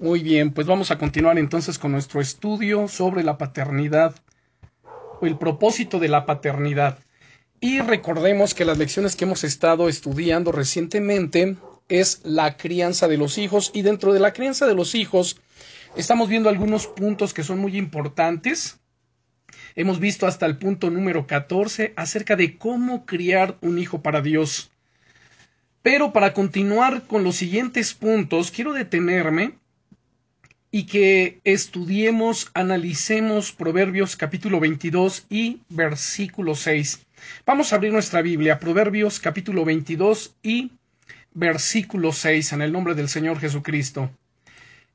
Muy bien, pues vamos a continuar entonces con nuestro estudio sobre la paternidad o el propósito de la paternidad. Y recordemos que las lecciones que hemos estado estudiando recientemente es la crianza de los hijos y dentro de la crianza de los hijos estamos viendo algunos puntos que son muy importantes. Hemos visto hasta el punto número 14 acerca de cómo criar un hijo para Dios. Pero para continuar con los siguientes puntos, quiero detenerme y que estudiemos, analicemos Proverbios capítulo 22 y versículo 6. Vamos a abrir nuestra Biblia, Proverbios capítulo 22 y versículo 6, en el nombre del Señor Jesucristo.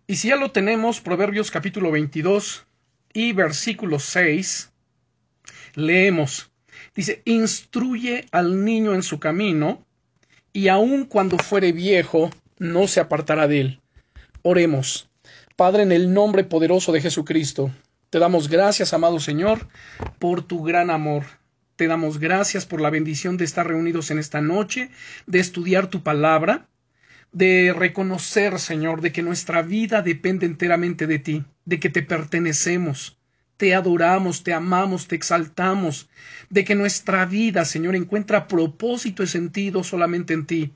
Y si ya lo tenemos, Proverbios capítulo 22 y versículo 6, leemos. Dice, instruye al niño en su camino, y aun cuando fuere viejo, no se apartará de él. Oremos. Padre, en el nombre poderoso de Jesucristo, te damos gracias, amado Señor, por tu gran amor. Te damos gracias por la bendición de estar reunidos en esta noche, de estudiar tu palabra, de reconocer, Señor, de que nuestra vida depende enteramente de ti, de que te pertenecemos, te adoramos, te amamos, te exaltamos, de que nuestra vida, Señor, encuentra propósito y sentido solamente en ti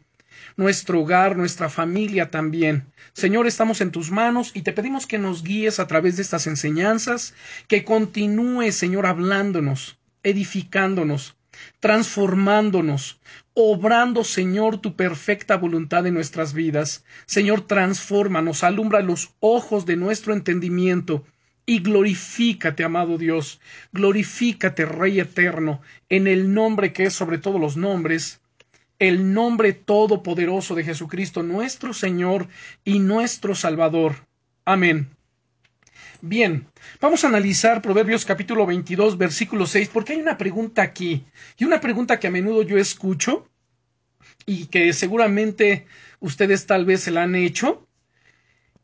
nuestro hogar, nuestra familia también. Señor, estamos en tus manos y te pedimos que nos guíes a través de estas enseñanzas, que continúes, Señor, hablándonos, edificándonos, transformándonos, obrando, Señor, tu perfecta voluntad en nuestras vidas. Señor, transfórmanos, alumbra los ojos de nuestro entendimiento, y glorifícate, amado Dios, glorifícate, Rey eterno, en el nombre que es sobre todos los nombres, el nombre todopoderoso de Jesucristo, nuestro Señor y nuestro Salvador. Amén. Bien, vamos a analizar Proverbios capítulo 22, versículo 6, porque hay una pregunta aquí, y una pregunta que a menudo yo escucho, y que seguramente ustedes tal vez se la han hecho,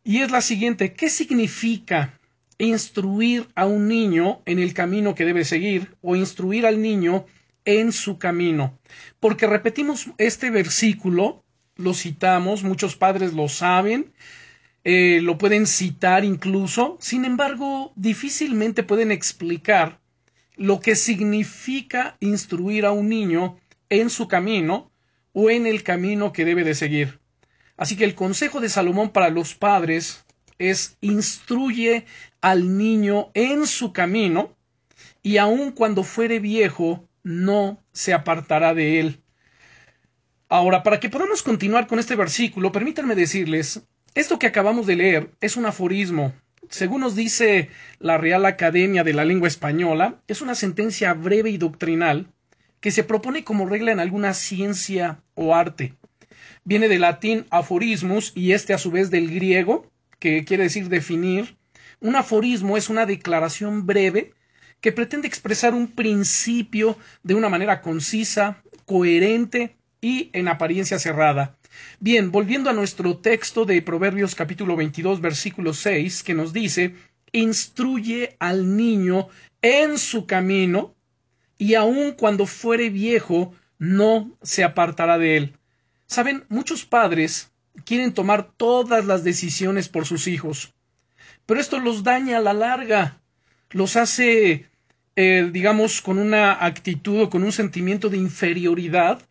y es la siguiente, ¿qué significa instruir a un niño en el camino que debe seguir, o instruir al niño en su camino. Porque repetimos este versículo, lo citamos, muchos padres lo saben, eh, lo pueden citar incluso, sin embargo, difícilmente pueden explicar lo que significa instruir a un niño en su camino o en el camino que debe de seguir. Así que el consejo de Salomón para los padres es instruye al niño en su camino y aun cuando fuere viejo no se apartará de él. Ahora, para que podamos continuar con este versículo, permítanme decirles, esto que acabamos de leer es un aforismo. Según nos dice la Real Academia de la Lengua Española, es una sentencia breve y doctrinal que se propone como regla en alguna ciencia o arte. Viene del latín aforismus y este a su vez del griego, que quiere decir definir. Un aforismo es una declaración breve que pretende expresar un principio de una manera concisa, coherente y en apariencia cerrada. Bien, volviendo a nuestro texto de Proverbios capítulo 22 versículo 6 que nos dice instruye al niño en su camino y aun cuando fuere viejo no se apartará de él. Saben, muchos padres quieren tomar todas las decisiones por sus hijos, pero esto los daña a la larga, los hace eh, digamos, con una actitud o con un sentimiento de inferioridad,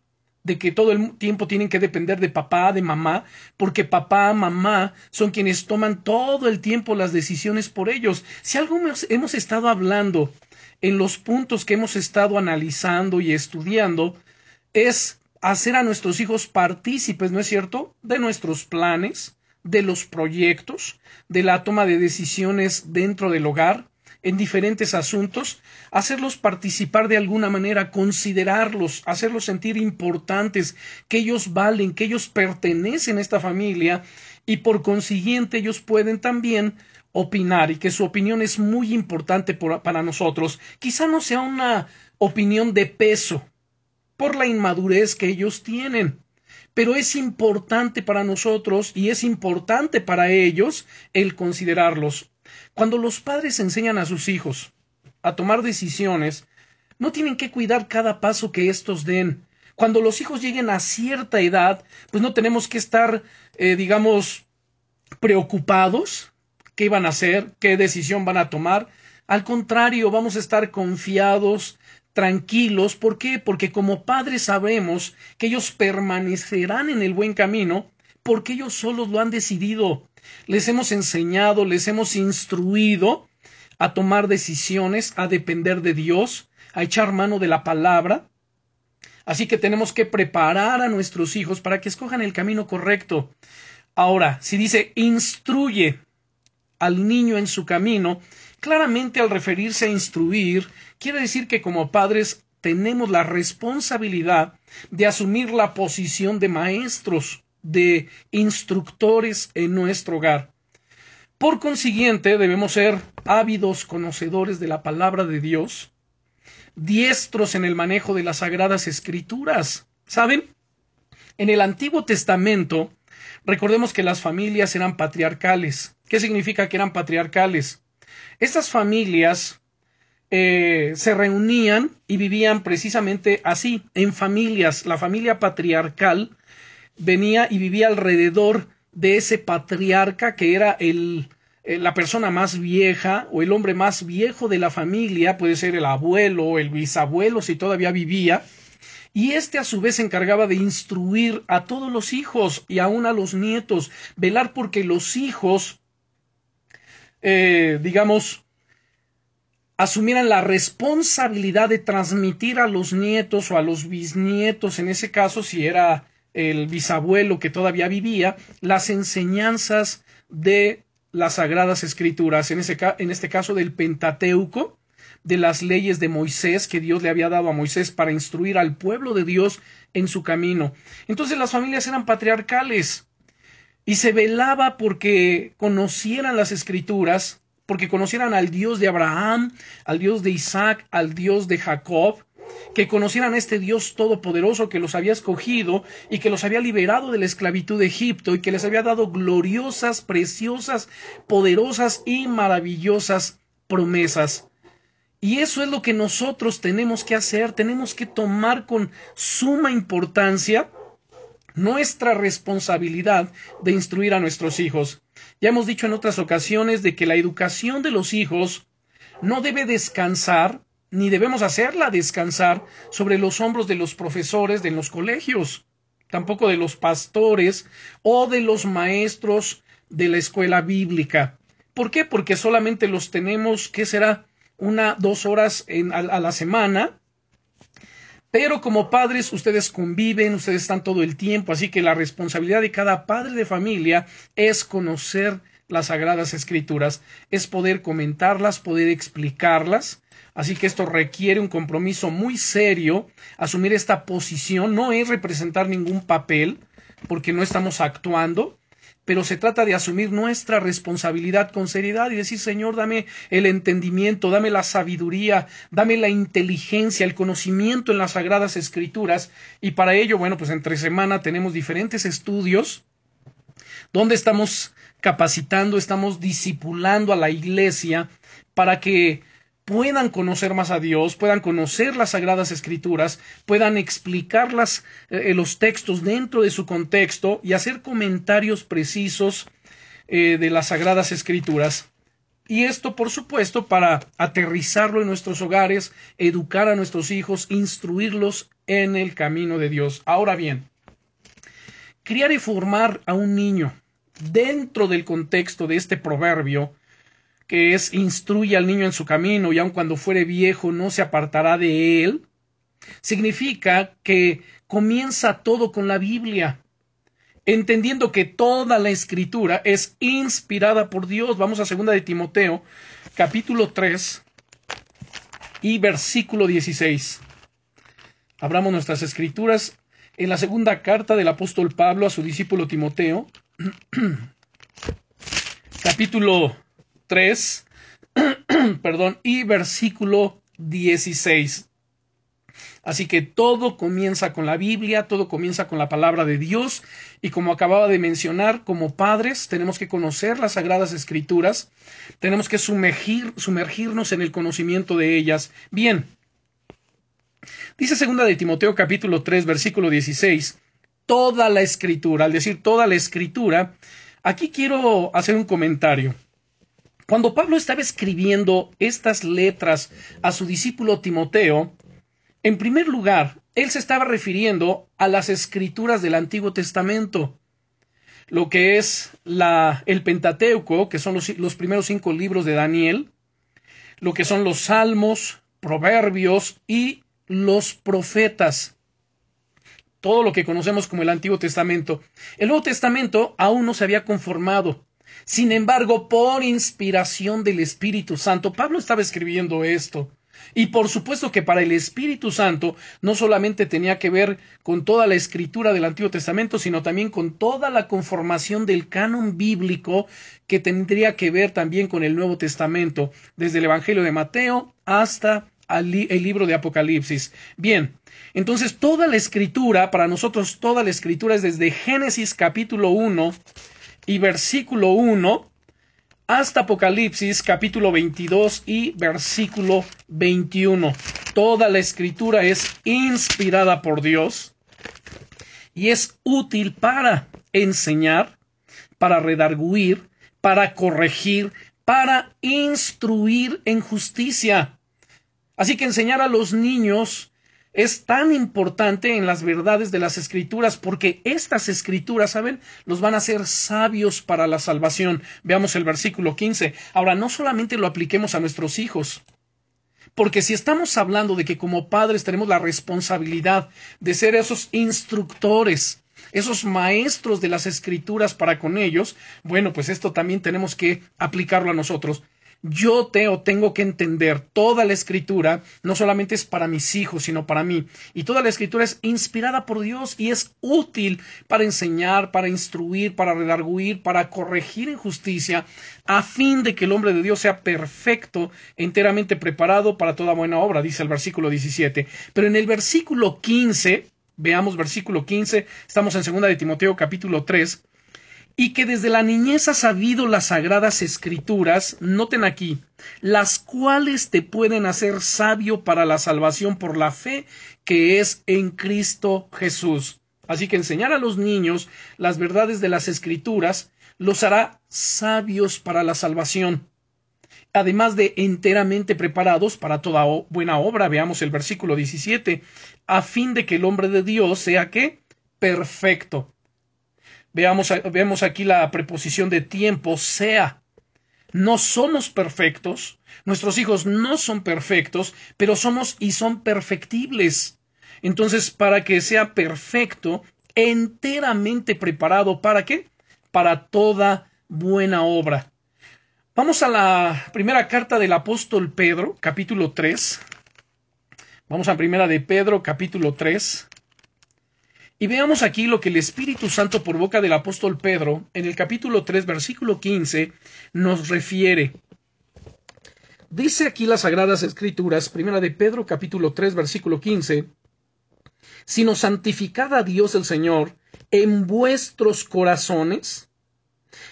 de que todo el tiempo tienen que depender de papá, de mamá, porque papá, mamá son quienes toman todo el tiempo las decisiones por ellos. Si algo hemos estado hablando en los puntos que hemos estado analizando y estudiando, es hacer a nuestros hijos partícipes, ¿no es cierto?, de nuestros planes, de los proyectos, de la toma de decisiones dentro del hogar, en diferentes asuntos, hacerlos participar de alguna manera, considerarlos, hacerlos sentir importantes, que ellos valen, que ellos pertenecen a esta familia y por consiguiente ellos pueden también opinar y que su opinión es muy importante para nosotros. Quizá no sea una opinión de peso por la inmadurez que ellos tienen, pero es importante para nosotros y es importante para ellos el considerarlos. Cuando los padres enseñan a sus hijos a tomar decisiones, no tienen que cuidar cada paso que éstos den. Cuando los hijos lleguen a cierta edad, pues no tenemos que estar, eh, digamos, preocupados, qué van a hacer, qué decisión van a tomar. Al contrario, vamos a estar confiados, tranquilos. ¿Por qué? Porque como padres sabemos que ellos permanecerán en el buen camino porque ellos solos lo han decidido. Les hemos enseñado, les hemos instruido a tomar decisiones, a depender de Dios, a echar mano de la palabra. Así que tenemos que preparar a nuestros hijos para que escojan el camino correcto. Ahora, si dice instruye al niño en su camino, claramente al referirse a instruir, quiere decir que como padres tenemos la responsabilidad de asumir la posición de maestros, de instructores en nuestro hogar. Por consiguiente, debemos ser ávidos conocedores de la palabra de Dios, diestros en el manejo de las sagradas escrituras. ¿Saben? En el Antiguo Testamento, recordemos que las familias eran patriarcales. ¿Qué significa que eran patriarcales? Estas familias eh, se reunían y vivían precisamente así, en familias. La familia patriarcal venía y vivía alrededor de ese patriarca que era el, la persona más vieja o el hombre más viejo de la familia, puede ser el abuelo o el bisabuelo si todavía vivía, y éste a su vez se encargaba de instruir a todos los hijos y aún a los nietos, velar porque los hijos, eh, digamos, asumieran la responsabilidad de transmitir a los nietos o a los bisnietos, en ese caso si era el bisabuelo que todavía vivía, las enseñanzas de las sagradas escrituras, en, en este caso del Pentateuco, de las leyes de Moisés que Dios le había dado a Moisés para instruir al pueblo de Dios en su camino. Entonces las familias eran patriarcales y se velaba porque conocieran las escrituras, porque conocieran al Dios de Abraham, al Dios de Isaac, al Dios de Jacob, que conocieran a este Dios todopoderoso que los había escogido y que los había liberado de la esclavitud de Egipto y que les había dado gloriosas, preciosas, poderosas y maravillosas promesas. Y eso es lo que nosotros tenemos que hacer, tenemos que tomar con suma importancia nuestra responsabilidad de instruir a nuestros hijos. Ya hemos dicho en otras ocasiones de que la educación de los hijos no debe descansar ni debemos hacerla descansar sobre los hombros de los profesores de los colegios, tampoco de los pastores o de los maestros de la escuela bíblica. ¿Por qué? Porque solamente los tenemos, ¿qué será? Una, dos horas a, a la semana. Pero como padres ustedes conviven, ustedes están todo el tiempo, así que la responsabilidad de cada padre de familia es conocer las sagradas escrituras, es poder comentarlas, poder explicarlas, Así que esto requiere un compromiso muy serio. Asumir esta posición no es representar ningún papel, porque no estamos actuando, pero se trata de asumir nuestra responsabilidad con seriedad y decir, Señor, dame el entendimiento, dame la sabiduría, dame la inteligencia, el conocimiento en las sagradas escrituras. Y para ello, bueno, pues entre semana tenemos diferentes estudios donde estamos capacitando, estamos discipulando a la iglesia para que puedan conocer más a Dios, puedan conocer las sagradas escrituras, puedan explicar eh, los textos dentro de su contexto y hacer comentarios precisos eh, de las sagradas escrituras. Y esto, por supuesto, para aterrizarlo en nuestros hogares, educar a nuestros hijos, instruirlos en el camino de Dios. Ahora bien, criar y formar a un niño dentro del contexto de este proverbio que es instruye al niño en su camino y aun cuando fuere viejo no se apartará de él, significa que comienza todo con la Biblia, entendiendo que toda la escritura es inspirada por Dios. Vamos a segunda de Timoteo, capítulo 3 y versículo 16. Abramos nuestras escrituras en la segunda carta del apóstol Pablo a su discípulo Timoteo, capítulo 3, perdón, y versículo 16. Así que todo comienza con la Biblia, todo comienza con la palabra de Dios y como acababa de mencionar, como padres tenemos que conocer las sagradas escrituras, tenemos que sumergir, sumergirnos en el conocimiento de ellas. Bien, dice segunda de Timoteo capítulo 3 versículo 16, toda la escritura, al decir toda la escritura, Aquí quiero hacer un comentario. Cuando Pablo estaba escribiendo estas letras a su discípulo Timoteo, en primer lugar, él se estaba refiriendo a las escrituras del Antiguo Testamento, lo que es la, el Pentateuco, que son los, los primeros cinco libros de Daniel, lo que son los Salmos, Proverbios y los profetas todo lo que conocemos como el Antiguo Testamento. El Nuevo Testamento aún no se había conformado. Sin embargo, por inspiración del Espíritu Santo, Pablo estaba escribiendo esto. Y por supuesto que para el Espíritu Santo no solamente tenía que ver con toda la escritura del Antiguo Testamento, sino también con toda la conformación del canon bíblico que tendría que ver también con el Nuevo Testamento, desde el Evangelio de Mateo hasta el libro de Apocalipsis. Bien, entonces toda la escritura, para nosotros toda la escritura es desde Génesis capítulo 1 y versículo 1 hasta Apocalipsis capítulo 22 y versículo 21. Toda la escritura es inspirada por Dios y es útil para enseñar, para redarguir, para corregir, para instruir en justicia. Así que enseñar a los niños es tan importante en las verdades de las escrituras porque estas escrituras, ¿saben? Los van a hacer sabios para la salvación. Veamos el versículo 15. Ahora, no solamente lo apliquemos a nuestros hijos, porque si estamos hablando de que como padres tenemos la responsabilidad de ser esos instructores, esos maestros de las escrituras para con ellos, bueno, pues esto también tenemos que aplicarlo a nosotros yo Teo tengo que entender toda la escritura, no solamente es para mis hijos, sino para mí. Y toda la escritura es inspirada por Dios y es útil para enseñar, para instruir, para redarguir, para corregir en justicia, a fin de que el hombre de Dios sea perfecto, enteramente preparado para toda buena obra, dice el versículo 17. Pero en el versículo 15, veamos versículo 15, estamos en segunda de Timoteo capítulo 3, y que desde la niñez ha sabido las sagradas escrituras, noten aquí, las cuales te pueden hacer sabio para la salvación por la fe que es en Cristo Jesús. Así que enseñar a los niños las verdades de las escrituras los hará sabios para la salvación. Además de enteramente preparados para toda buena obra, veamos el versículo 17, a fin de que el hombre de Dios sea que perfecto Veamos, vemos aquí la preposición de tiempo, sea. No somos perfectos, nuestros hijos no son perfectos, pero somos y son perfectibles. Entonces, para que sea perfecto, enteramente preparado, ¿para qué? Para toda buena obra. Vamos a la primera carta del apóstol Pedro, capítulo 3. Vamos a primera de Pedro, capítulo 3. Y veamos aquí lo que el Espíritu Santo por boca del apóstol Pedro, en el capítulo 3, versículo 15, nos refiere. Dice aquí las Sagradas Escrituras, primera de Pedro, capítulo 3, versículo 15, sino santificad a Dios el Señor en vuestros corazones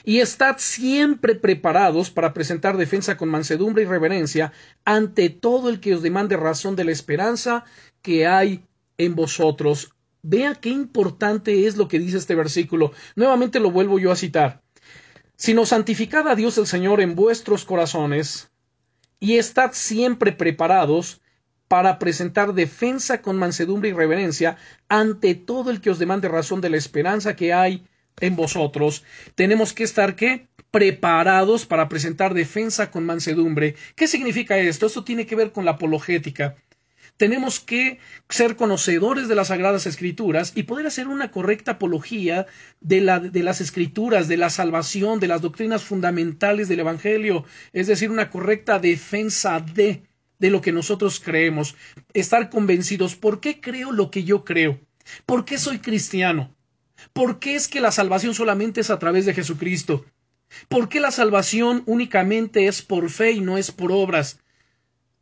y estad siempre preparados para presentar defensa con mansedumbre y reverencia ante todo el que os demande razón de la esperanza que hay en vosotros Vea qué importante es lo que dice este versículo. Nuevamente lo vuelvo yo a citar. Sino santificad a Dios el Señor en vuestros corazones y estad siempre preparados para presentar defensa con mansedumbre y reverencia ante todo el que os demande razón de la esperanza que hay en vosotros. Tenemos que estar qué? preparados para presentar defensa con mansedumbre. ¿Qué significa esto? Esto tiene que ver con la apologética tenemos que ser conocedores de las Sagradas Escrituras y poder hacer una correcta apología de, la, de las Escrituras, de la salvación, de las doctrinas fundamentales del Evangelio, es decir, una correcta defensa de, de lo que nosotros creemos, estar convencidos, ¿por qué creo lo que yo creo? ¿Por qué soy cristiano? ¿Por qué es que la salvación solamente es a través de Jesucristo? ¿Por qué la salvación únicamente es por fe y no es por obras?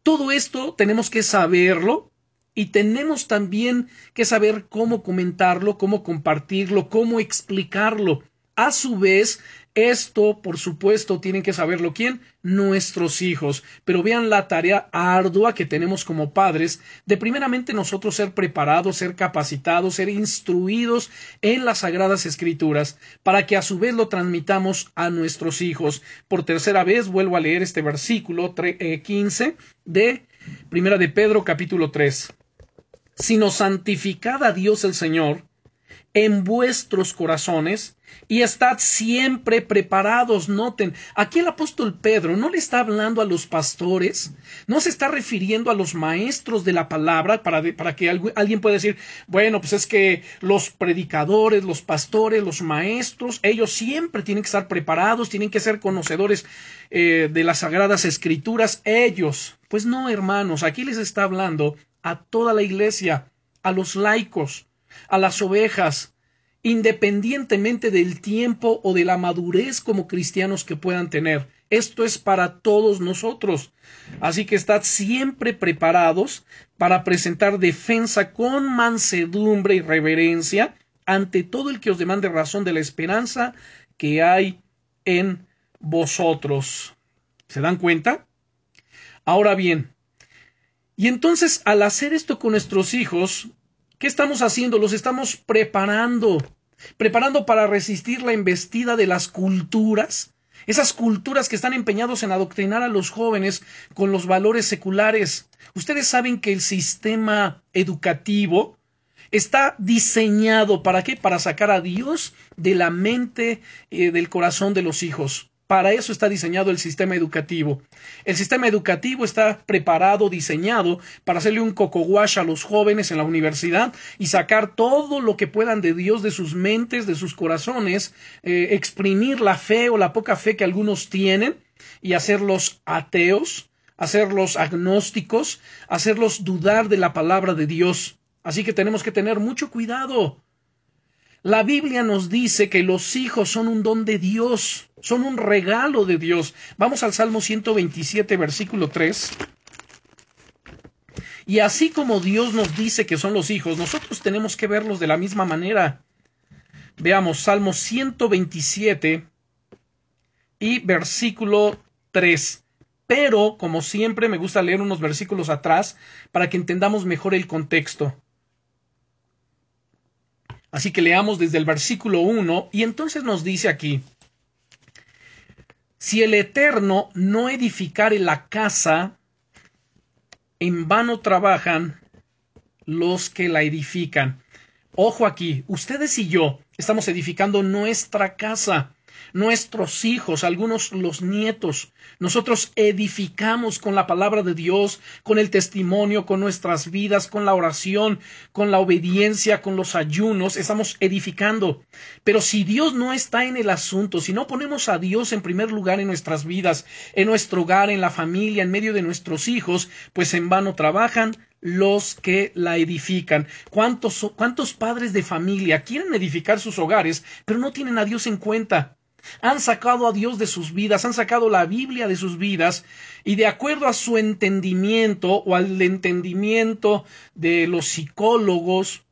Todo esto tenemos que saberlo y tenemos también que saber cómo comentarlo, cómo compartirlo, cómo explicarlo. A su vez, esto, por supuesto, tienen que saberlo quién? Nuestros hijos. Pero vean la tarea ardua que tenemos como padres de primeramente nosotros ser preparados, ser capacitados, ser instruidos en las sagradas escrituras, para que a su vez lo transmitamos a nuestros hijos. Por tercera vez vuelvo a leer este versículo 15 eh, de Primera de Pedro capítulo 3. Sino santificad a Dios el Señor en vuestros corazones y estad siempre preparados. Noten, aquí el apóstol Pedro no le está hablando a los pastores, no se está refiriendo a los maestros de la palabra para, para que alguien pueda decir, bueno, pues es que los predicadores, los pastores, los maestros, ellos siempre tienen que estar preparados, tienen que ser conocedores eh, de las sagradas escrituras, ellos. Pues no, hermanos, aquí les está hablando a toda la iglesia, a los laicos, a las ovejas, independientemente del tiempo o de la madurez como cristianos que puedan tener. Esto es para todos nosotros. Así que estad siempre preparados para presentar defensa con mansedumbre y reverencia ante todo el que os demande razón de la esperanza que hay en vosotros. ¿Se dan cuenta? Ahora bien, y entonces al hacer esto con nuestros hijos, ¿Qué estamos haciendo? Los estamos preparando, preparando para resistir la embestida de las culturas, esas culturas que están empeñados en adoctrinar a los jóvenes con los valores seculares. Ustedes saben que el sistema educativo está diseñado para qué? Para sacar a Dios de la mente, eh, del corazón de los hijos. Para eso está diseñado el sistema educativo. El sistema educativo está preparado, diseñado para hacerle un coco a los jóvenes en la universidad y sacar todo lo que puedan de Dios de sus mentes, de sus corazones, eh, exprimir la fe o la poca fe que algunos tienen y hacerlos ateos, hacerlos agnósticos, hacerlos dudar de la palabra de Dios. Así que tenemos que tener mucho cuidado. La Biblia nos dice que los hijos son un don de Dios, son un regalo de Dios. Vamos al Salmo 127, versículo 3. Y así como Dios nos dice que son los hijos, nosotros tenemos que verlos de la misma manera. Veamos Salmo 127 y versículo 3. Pero, como siempre, me gusta leer unos versículos atrás para que entendamos mejor el contexto. Así que leamos desde el versículo 1 y entonces nos dice aquí, si el Eterno no edificare la casa, en vano trabajan los que la edifican. Ojo aquí, ustedes y yo estamos edificando nuestra casa nuestros hijos, algunos los nietos. Nosotros edificamos con la palabra de Dios, con el testimonio, con nuestras vidas, con la oración, con la obediencia, con los ayunos, estamos edificando. Pero si Dios no está en el asunto, si no ponemos a Dios en primer lugar en nuestras vidas, en nuestro hogar, en la familia, en medio de nuestros hijos, pues en vano trabajan los que la edifican. ¿Cuántos, cuántos padres de familia quieren edificar sus hogares, pero no tienen a Dios en cuenta? Han sacado a Dios de sus vidas, han sacado la Biblia de sus vidas y de acuerdo a su entendimiento o al entendimiento de los psicólogos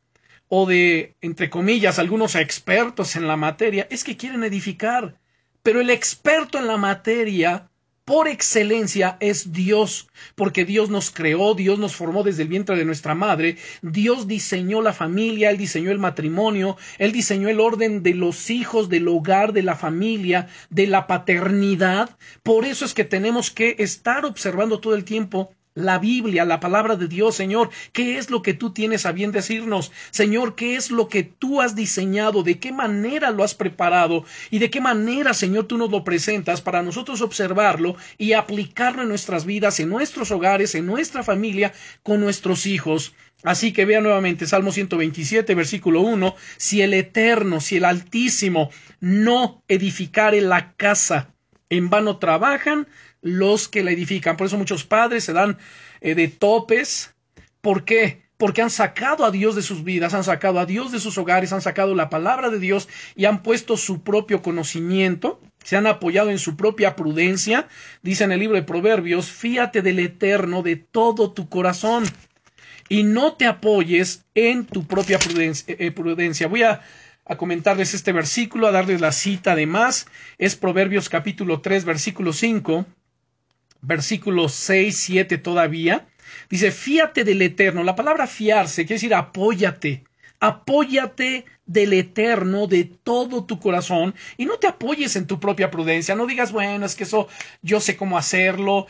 o de, entre comillas, algunos expertos en la materia, es que quieren edificar. Pero el experto en la materia por excelencia es Dios, porque Dios nos creó, Dios nos formó desde el vientre de nuestra madre, Dios diseñó la familia, Él diseñó el matrimonio, Él diseñó el orden de los hijos, del hogar, de la familia, de la paternidad. Por eso es que tenemos que estar observando todo el tiempo la Biblia, la palabra de Dios, Señor, ¿qué es lo que tú tienes a bien decirnos? Señor, ¿qué es lo que tú has diseñado? ¿De qué manera lo has preparado? ¿Y de qué manera, Señor, tú nos lo presentas para nosotros observarlo y aplicarlo en nuestras vidas, en nuestros hogares, en nuestra familia, con nuestros hijos? Así que vea nuevamente Salmo 127, versículo 1, si el Eterno, si el Altísimo no edificare la casa, en vano trabajan los que la edifican. Por eso muchos padres se dan eh, de topes. ¿Por qué? Porque han sacado a Dios de sus vidas, han sacado a Dios de sus hogares, han sacado la palabra de Dios y han puesto su propio conocimiento, se han apoyado en su propia prudencia. Dice en el libro de Proverbios, fíate del Eterno de todo tu corazón y no te apoyes en tu propia prudencia. Eh, prudencia. Voy a a comentarles este versículo, a darles la cita además. Es Proverbios capítulo 3, versículo 5, versículo 6, 7 todavía. Dice, fíate del Eterno. La palabra fiarse quiere decir apóyate. Apóyate del eterno de todo tu corazón y no te apoyes en tu propia prudencia, no digas, bueno, es que eso yo sé cómo hacerlo,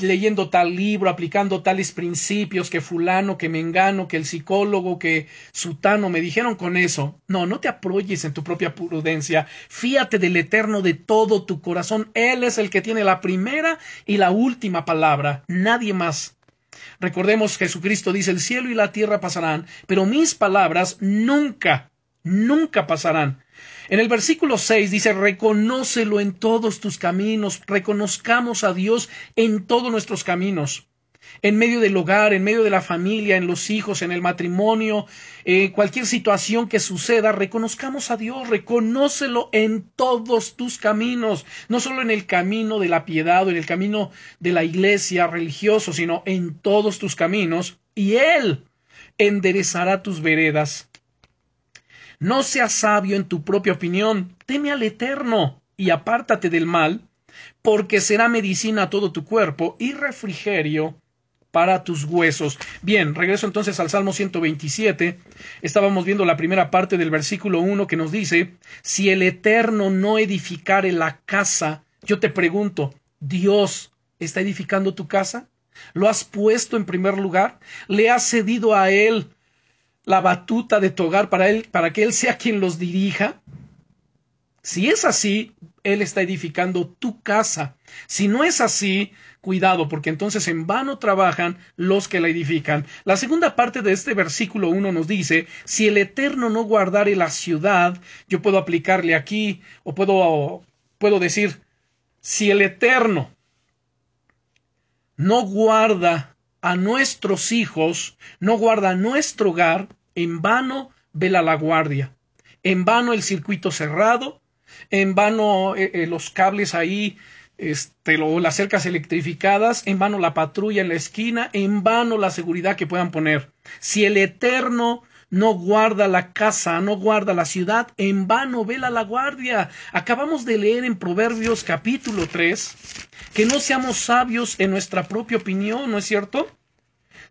leyendo tal libro, aplicando tales principios que fulano, que me engano, que el psicólogo, que sutano me dijeron con eso. No, no te apoyes en tu propia prudencia, fíate del eterno de todo tu corazón, Él es el que tiene la primera y la última palabra, nadie más. Recordemos, Jesucristo dice, el cielo y la tierra pasarán, pero mis palabras nunca nunca pasarán. En el versículo 6 dice, reconócelo en todos tus caminos, reconozcamos a Dios en todos nuestros caminos. En medio del hogar, en medio de la familia, en los hijos, en el matrimonio, eh, cualquier situación que suceda, reconozcamos a Dios, reconócelo en todos tus caminos, no solo en el camino de la piedad o en el camino de la iglesia religioso, sino en todos tus caminos, y Él enderezará tus veredas. No seas sabio en tu propia opinión, teme al Eterno y apártate del mal, porque será medicina a todo tu cuerpo y refrigerio para tus huesos. Bien, regreso entonces al Salmo 127. Estábamos viendo la primera parte del versículo 1 que nos dice, si el Eterno no edificare la casa, yo te pregunto, ¿Dios está edificando tu casa? ¿Lo has puesto en primer lugar? ¿Le has cedido a Él la batuta de tu hogar para él, para que él sea quien los dirija? Si es así, él está edificando tu casa. Si no es así, cuidado, porque entonces en vano trabajan los que la edifican. La segunda parte de este versículo 1 nos dice, si el Eterno no guardare la ciudad, yo puedo aplicarle aquí, o puedo, puedo decir, si el Eterno no guarda a nuestros hijos, no guarda nuestro hogar, en vano vela la guardia, en vano el circuito cerrado, en vano eh, eh, los cables ahí, este, las cercas electrificadas, en vano la patrulla en la esquina, en vano la seguridad que puedan poner. Si el Eterno no guarda la casa, no guarda la ciudad, en vano vela la guardia. Acabamos de leer en Proverbios capítulo 3 que no seamos sabios en nuestra propia opinión, ¿no es cierto?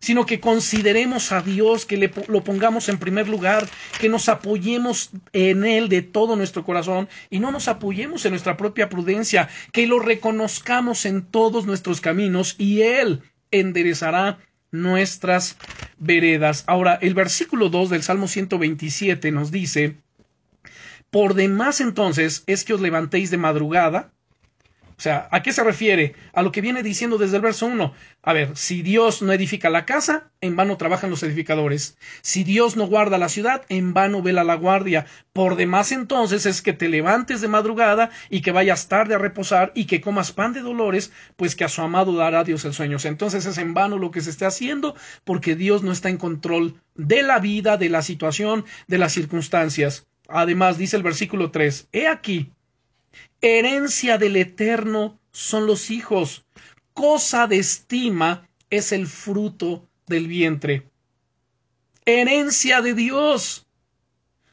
Sino que consideremos a Dios, que le, lo pongamos en primer lugar, que nos apoyemos en Él de todo nuestro corazón y no nos apoyemos en nuestra propia prudencia, que lo reconozcamos en todos nuestros caminos y Él enderezará nuestras veredas. Ahora, el versículo 2 del Salmo 127 nos dice, por demás entonces es que os levantéis de madrugada, o sea, ¿a qué se refiere? A lo que viene diciendo desde el verso 1. A ver, si Dios no edifica la casa, en vano trabajan los edificadores. Si Dios no guarda la ciudad, en vano vela la guardia. Por demás entonces es que te levantes de madrugada y que vayas tarde a reposar y que comas pan de dolores, pues que a su amado dará Dios el sueño. entonces es en vano lo que se esté haciendo porque Dios no está en control de la vida, de la situación, de las circunstancias. Además, dice el versículo 3, He aquí, Herencia del Eterno son los hijos. Cosa de estima es el fruto del vientre. Herencia de Dios.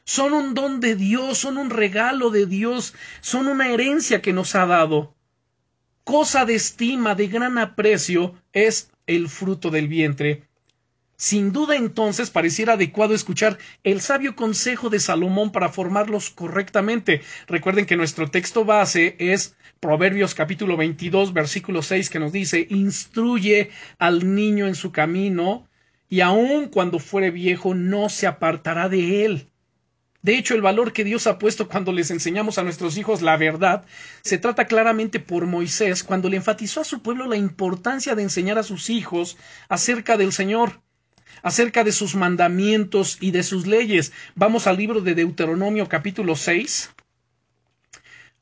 Son un don de Dios, son un regalo de Dios, son una herencia que nos ha dado. Cosa de estima, de gran aprecio, es el fruto del vientre. Sin duda entonces pareciera adecuado escuchar el sabio consejo de Salomón para formarlos correctamente. Recuerden que nuestro texto base es Proverbios capítulo 22 versículo 6 que nos dice instruye al niño en su camino y aun cuando fuere viejo no se apartará de él. De hecho, el valor que Dios ha puesto cuando les enseñamos a nuestros hijos la verdad se trata claramente por Moisés cuando le enfatizó a su pueblo la importancia de enseñar a sus hijos acerca del Señor acerca de sus mandamientos y de sus leyes. Vamos al libro de Deuteronomio capítulo 6.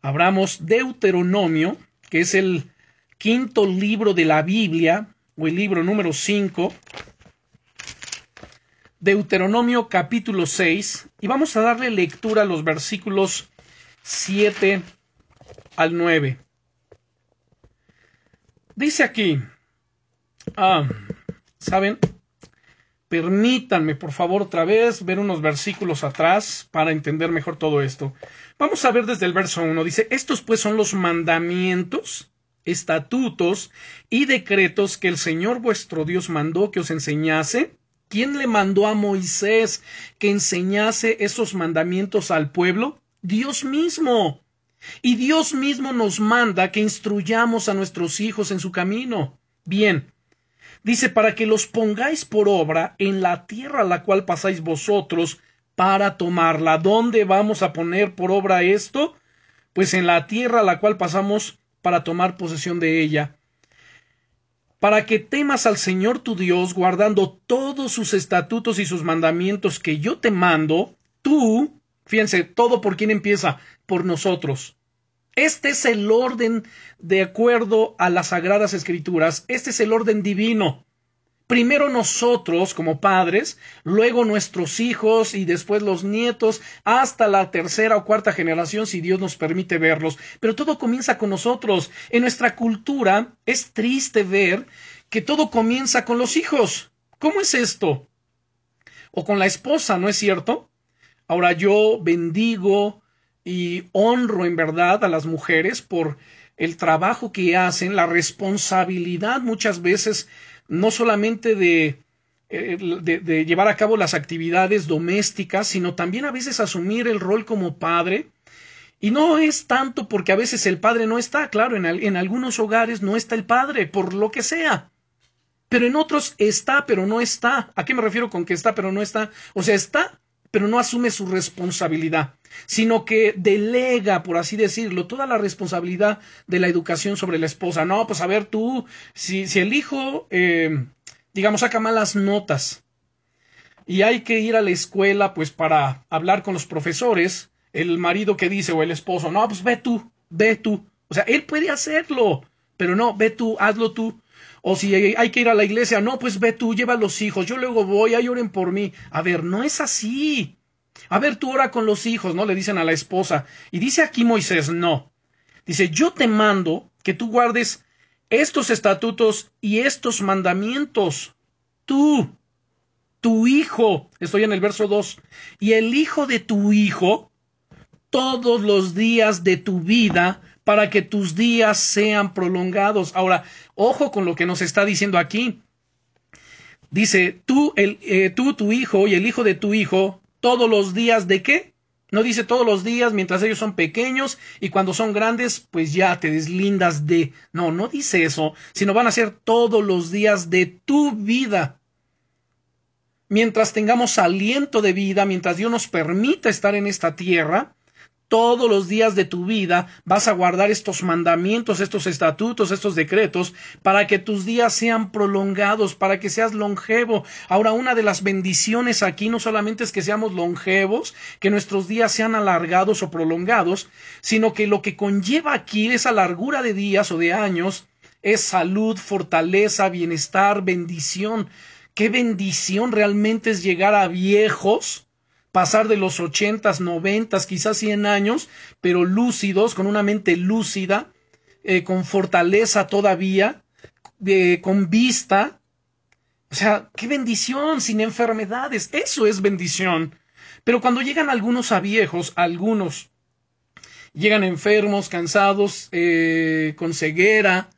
Abramos Deuteronomio, que es el quinto libro de la Biblia, o el libro número 5. Deuteronomio capítulo 6, y vamos a darle lectura a los versículos 7 al 9. Dice aquí, ah, ¿saben? Permítanme, por favor, otra vez ver unos versículos atrás para entender mejor todo esto. Vamos a ver desde el verso 1. Dice, estos pues son los mandamientos, estatutos y decretos que el Señor vuestro Dios mandó que os enseñase. ¿Quién le mandó a Moisés que enseñase esos mandamientos al pueblo? Dios mismo. Y Dios mismo nos manda que instruyamos a nuestros hijos en su camino. Bien, Dice, para que los pongáis por obra en la tierra a la cual pasáis vosotros para tomarla. ¿Dónde vamos a poner por obra esto? Pues en la tierra a la cual pasamos para tomar posesión de ella. Para que temas al Señor tu Dios, guardando todos sus estatutos y sus mandamientos que yo te mando, tú, fíjense, todo por quién empieza, por nosotros. Este es el orden de acuerdo a las sagradas escrituras. Este es el orden divino. Primero nosotros como padres, luego nuestros hijos y después los nietos, hasta la tercera o cuarta generación si Dios nos permite verlos. Pero todo comienza con nosotros. En nuestra cultura es triste ver que todo comienza con los hijos. ¿Cómo es esto? O con la esposa, ¿no es cierto? Ahora yo bendigo y honro en verdad a las mujeres por el trabajo que hacen, la responsabilidad muchas veces no solamente de, eh, de, de, llevar a cabo las actividades domésticas, sino también a veces asumir el rol como padre. Y no es tanto porque a veces el padre no está, claro, en, en algunos hogares no está el padre, por lo que sea. Pero en otros está, pero no está. ¿A qué me refiero con que está, pero no está? O sea, está, pero no asume su responsabilidad, sino que delega, por así decirlo, toda la responsabilidad de la educación sobre la esposa. No, pues a ver tú, si, si el hijo, eh, digamos, saca malas notas y hay que ir a la escuela, pues para hablar con los profesores, el marido que dice o el esposo, no, pues ve tú, ve tú. O sea, él puede hacerlo, pero no, ve tú, hazlo tú. O si hay que ir a la iglesia, no, pues ve tú, lleva a los hijos, yo luego voy, ahí oren por mí. A ver, no es así. A ver, tú ora con los hijos, ¿no? Le dicen a la esposa. Y dice aquí Moisés, no. Dice, yo te mando que tú guardes estos estatutos y estos mandamientos. Tú, tu hijo, estoy en el verso 2, y el hijo de tu hijo, todos los días de tu vida, para que tus días sean prolongados. Ahora, ojo con lo que nos está diciendo aquí. Dice, tú, eh, tú, tu hijo y el hijo de tu hijo, todos los días de qué? No dice todos los días mientras ellos son pequeños y cuando son grandes, pues ya te deslindas de. No, no dice eso, sino van a ser todos los días de tu vida. Mientras tengamos aliento de vida, mientras Dios nos permita estar en esta tierra, todos los días de tu vida vas a guardar estos mandamientos, estos estatutos, estos decretos, para que tus días sean prolongados, para que seas longevo. Ahora, una de las bendiciones aquí no solamente es que seamos longevos, que nuestros días sean alargados o prolongados, sino que lo que conlleva aquí esa largura de días o de años es salud, fortaleza, bienestar, bendición. Qué bendición realmente es llegar a viejos pasar de los ochentas, noventas, quizás cien años, pero lúcidos, con una mente lúcida, eh, con fortaleza todavía, eh, con vista. O sea, qué bendición, sin enfermedades, eso es bendición. Pero cuando llegan algunos a viejos, algunos llegan enfermos, cansados, eh, con ceguera,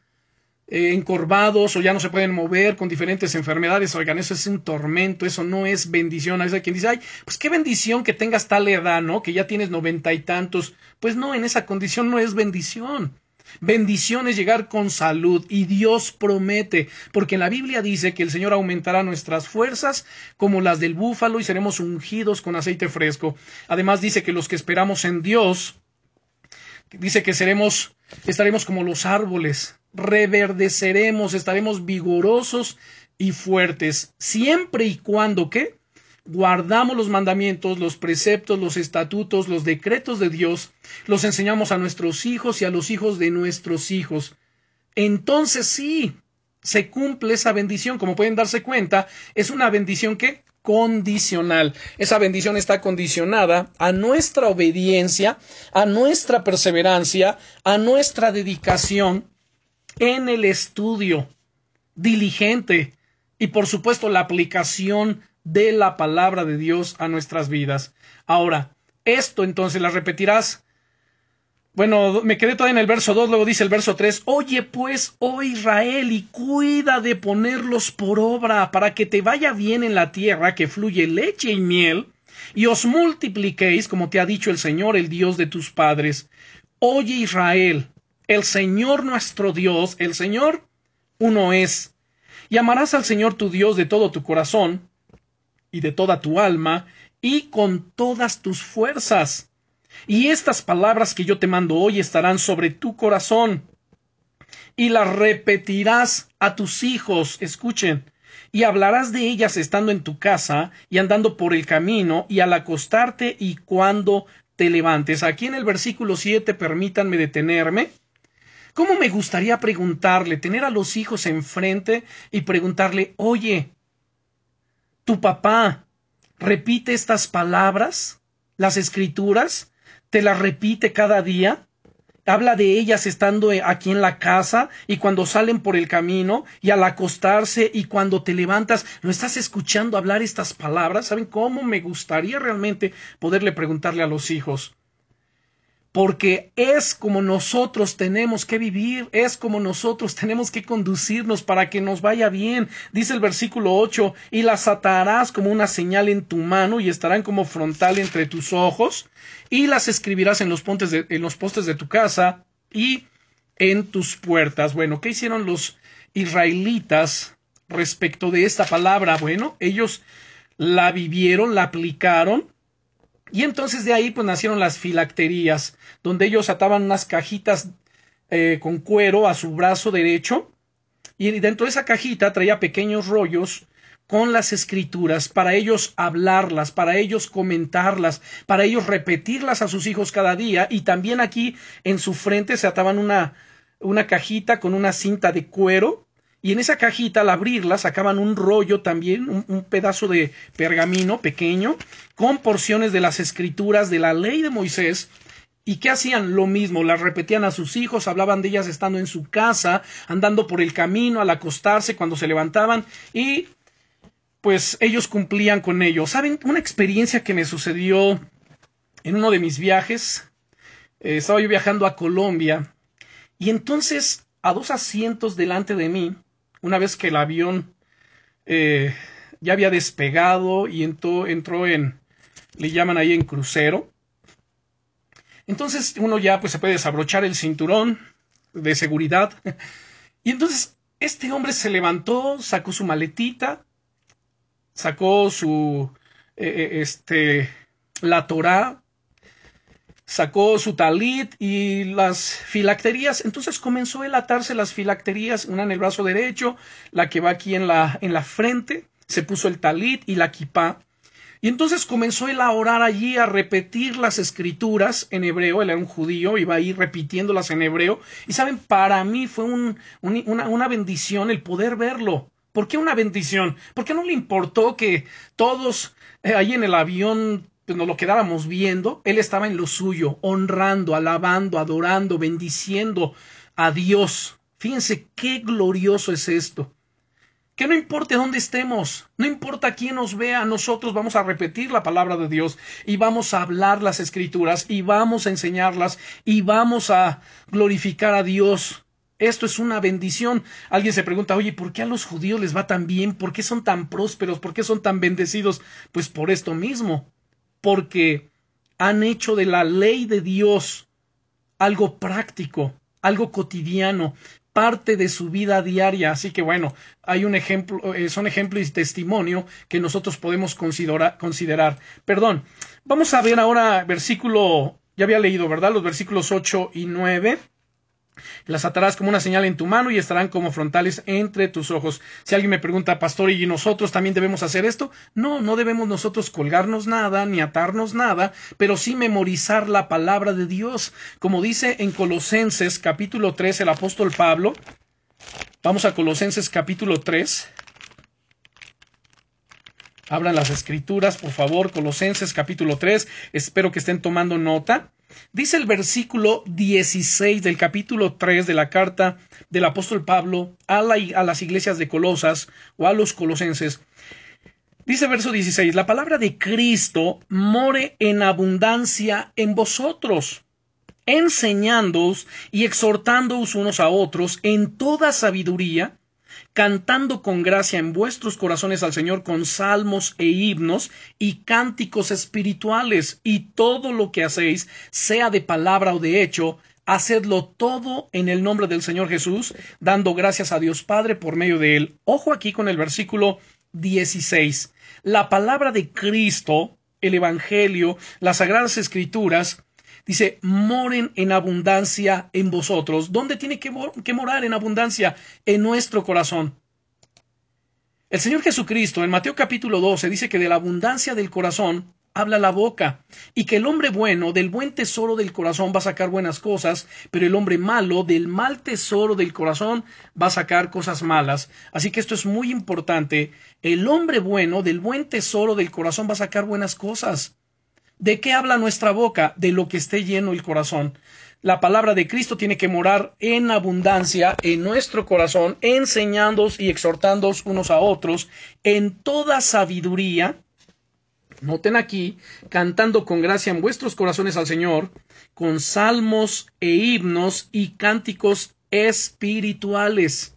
eh, encorvados o ya no se pueden mover con diferentes enfermedades. Oigan, eso es un tormento, eso no es bendición. A veces hay quien dice, ay, pues qué bendición que tengas tal edad, ¿no? Que ya tienes noventa y tantos. Pues no, en esa condición no es bendición. Bendición es llegar con salud y Dios promete, porque en la Biblia dice que el Señor aumentará nuestras fuerzas como las del búfalo y seremos ungidos con aceite fresco. Además dice que los que esperamos en Dios, dice que seremos, estaremos como los árboles reverdeceremos, estaremos vigorosos y fuertes, siempre y cuando que guardamos los mandamientos, los preceptos, los estatutos, los decretos de Dios, los enseñamos a nuestros hijos y a los hijos de nuestros hijos. Entonces sí, se cumple esa bendición, como pueden darse cuenta, es una bendición que condicional. Esa bendición está condicionada a nuestra obediencia, a nuestra perseverancia, a nuestra dedicación en el estudio diligente y por supuesto la aplicación de la palabra de Dios a nuestras vidas. Ahora, esto entonces la repetirás. Bueno, me quedé todavía en el verso 2, luego dice el verso 3, Oye pues, oh Israel, y cuida de ponerlos por obra, para que te vaya bien en la tierra que fluye leche y miel, y os multipliquéis, como te ha dicho el Señor, el Dios de tus padres. Oye Israel, el Señor nuestro Dios, el Señor uno es. Y amarás al Señor tu Dios de todo tu corazón y de toda tu alma y con todas tus fuerzas. Y estas palabras que yo te mando hoy estarán sobre tu corazón y las repetirás a tus hijos. Escuchen. Y hablarás de ellas estando en tu casa y andando por el camino y al acostarte y cuando te levantes. Aquí en el versículo 7 permítanme detenerme ¿Cómo me gustaría preguntarle, tener a los hijos enfrente y preguntarle, oye, tu papá repite estas palabras, las escrituras, te las repite cada día? habla de ellas estando aquí en la casa y cuando salen por el camino y al acostarse y cuando te levantas, lo estás escuchando hablar estas palabras. ¿Saben cómo me gustaría realmente poderle preguntarle a los hijos? Porque es como nosotros tenemos que vivir, es como nosotros tenemos que conducirnos para que nos vaya bien. Dice el versículo 8, y las atarás como una señal en tu mano y estarán como frontal entre tus ojos, y las escribirás en los, en los postes de tu casa y en tus puertas. Bueno, ¿qué hicieron los israelitas respecto de esta palabra? Bueno, ellos la vivieron, la aplicaron, y entonces de ahí pues nacieron las filacterías, donde ellos ataban unas cajitas eh, con cuero a su brazo derecho y dentro de esa cajita traía pequeños rollos con las escrituras, para ellos hablarlas, para ellos comentarlas, para ellos repetirlas a sus hijos cada día, y también aquí en su frente se ataban una, una cajita con una cinta de cuero y en esa cajita, al abrirla, sacaban un rollo también, un, pedazo de pergamino pequeño, con porciones de las escrituras de la ley de Moisés, ¿Y qué hacían? Lo mismo, las repetían a sus hijos, hablaban de ellas estando en su casa, andando por el camino, al acostarse, cuando se levantaban, y pues ellos cumplían con ello. ¿Saben? Una experiencia que me sucedió en uno de mis viajes. Eh, estaba yo viajando a Colombia, y entonces, a dos asientos delante de mí, una vez que el avión eh, ya había despegado y entró, entró en, le llaman ahí en crucero. Entonces uno ya pues se puede desabrochar el cinturón de seguridad. Y entonces este hombre se levantó, sacó su maletita, sacó su, eh, eh, este, la Torah, sacó su talit y las filacterías. Entonces comenzó él a atarse las filacterías, una en el brazo derecho, la que va aquí en la, en la frente, se puso el talit y la kipá. Y entonces comenzó él a orar allí, a repetir las escrituras en hebreo, él era un judío, iba a ir repitiéndolas en hebreo. Y saben, para mí fue un, una, una bendición el poder verlo. ¿Por qué una bendición? Porque no le importó que todos eh, ahí en el avión pues nos lo quedábamos viendo, él estaba en lo suyo, honrando, alabando, adorando, bendiciendo a Dios. Fíjense qué glorioso es esto. Que no importa dónde estemos, no importa quién nos vea, nosotros vamos a repetir la palabra de Dios y vamos a hablar las escrituras y vamos a enseñarlas y vamos a glorificar a Dios. Esto es una bendición. Alguien se pregunta, oye, ¿por qué a los judíos les va tan bien? ¿Por qué son tan prósperos? ¿Por qué son tan bendecidos? Pues por esto mismo, porque han hecho de la ley de Dios algo práctico, algo cotidiano, parte de su vida diaria. Así que bueno, hay un ejemplo, eh, son ejemplos y testimonio que nosotros podemos considerar, considerar. Perdón, vamos a ver ahora versículo, ya había leído, ¿verdad? Los versículos 8 y 9. Las atarás como una señal en tu mano y estarán como frontales entre tus ojos. Si alguien me pregunta, pastor, ¿y nosotros también debemos hacer esto? No, no debemos nosotros colgarnos nada ni atarnos nada, pero sí memorizar la palabra de Dios. Como dice en Colosenses capítulo 3 el apóstol Pablo. Vamos a Colosenses capítulo 3. Hablan las escrituras, por favor, Colosenses capítulo 3. Espero que estén tomando nota. Dice el versículo 16 del capítulo 3 de la carta del apóstol Pablo a, las iglesias de Colosas o a los colosenses. Dice verso 16, la palabra de Cristo more en abundancia en vosotros, enseñándoos y exhortándoos unos a otros en toda sabiduría, cantando con gracia en vuestros corazones al Señor con salmos e himnos y cánticos espirituales, y todo lo que hacéis, sea de palabra o de hecho, hacedlo todo en el nombre del Señor Jesús, dando gracias a Dios Padre por medio de él. Ojo aquí con el versículo 16. La palabra de Cristo, el Evangelio, las Sagradas Escrituras, Dice, moren en abundancia en vosotros. ¿Dónde tiene que, morar en abundancia? En nuestro corazón. El Señor Jesucristo en Mateo capítulo 12 dice que de la abundancia del corazón habla la boca, y que el hombre bueno del buen tesoro del corazón va a sacar buenas cosas, pero el hombre malo del mal tesoro del corazón va a sacar cosas malas. Así que esto es muy importante. El hombre bueno del buen tesoro del corazón va a sacar buenas cosas. ¿De qué habla nuestra boca? De lo que esté lleno el corazón. La palabra de Cristo tiene que morar en abundancia en nuestro corazón, enseñándoos y exhortándoos unos a otros en toda sabiduría. Noten aquí, cantando con gracia en vuestros corazones al Señor, con salmos e himnos y cánticos espirituales.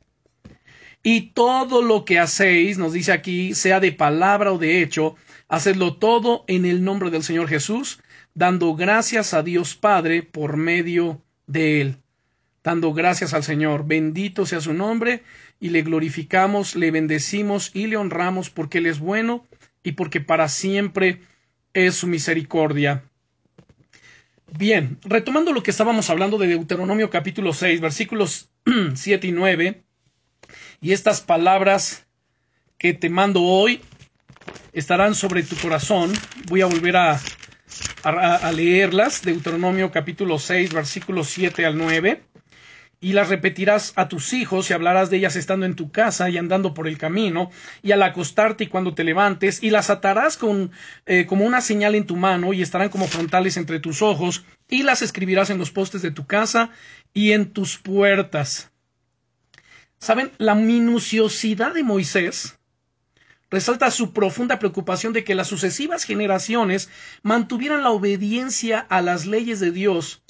Y todo lo que hacéis, nos dice aquí, sea de palabra o de hecho, Hacedlo todo en el nombre del Señor Jesús, dando gracias a Dios Padre por medio de Él. Dando gracias al Señor. Bendito sea su nombre y le glorificamos, le bendecimos y le honramos porque Él es bueno y porque para siempre es su misericordia. Bien, retomando lo que estábamos hablando de Deuteronomio capítulo 6, versículos 7 y 9, y estas palabras que te mando hoy estarán sobre tu corazón. Voy a volver a, leerlas. Deuteronomio capítulo 6, versículos 7 al 9. Y las repetirás a tus hijos y hablarás de ellas estando en tu casa y andando por el camino y al acostarte y cuando te levantes y las atarás con, eh, como una señal en tu mano y estarán como frontales entre tus ojos y las escribirás en los postes de tu casa y en tus puertas. ¿Saben? La minuciosidad de Moisés resalta su profunda preocupación de que las sucesivas generaciones mantuvieran la obediencia a las leyes de Dios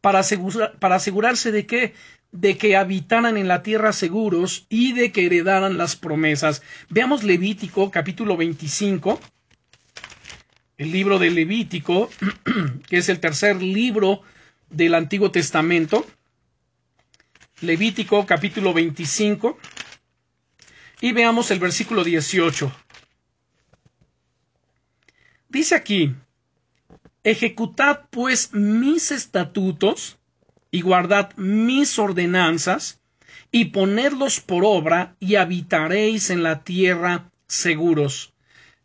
para, asegurarse de que de que habitaran en la tierra seguros y de que heredaran las promesas. Veamos Levítico capítulo 25, el libro de Levítico, que es el tercer libro del Antiguo Testamento. Levítico capítulo 25. Y veamos el versículo 18. Dice aquí, ejecutad pues mis estatutos y guardad mis ordenanzas y ponedlos por obra y habitaréis en la tierra seguros.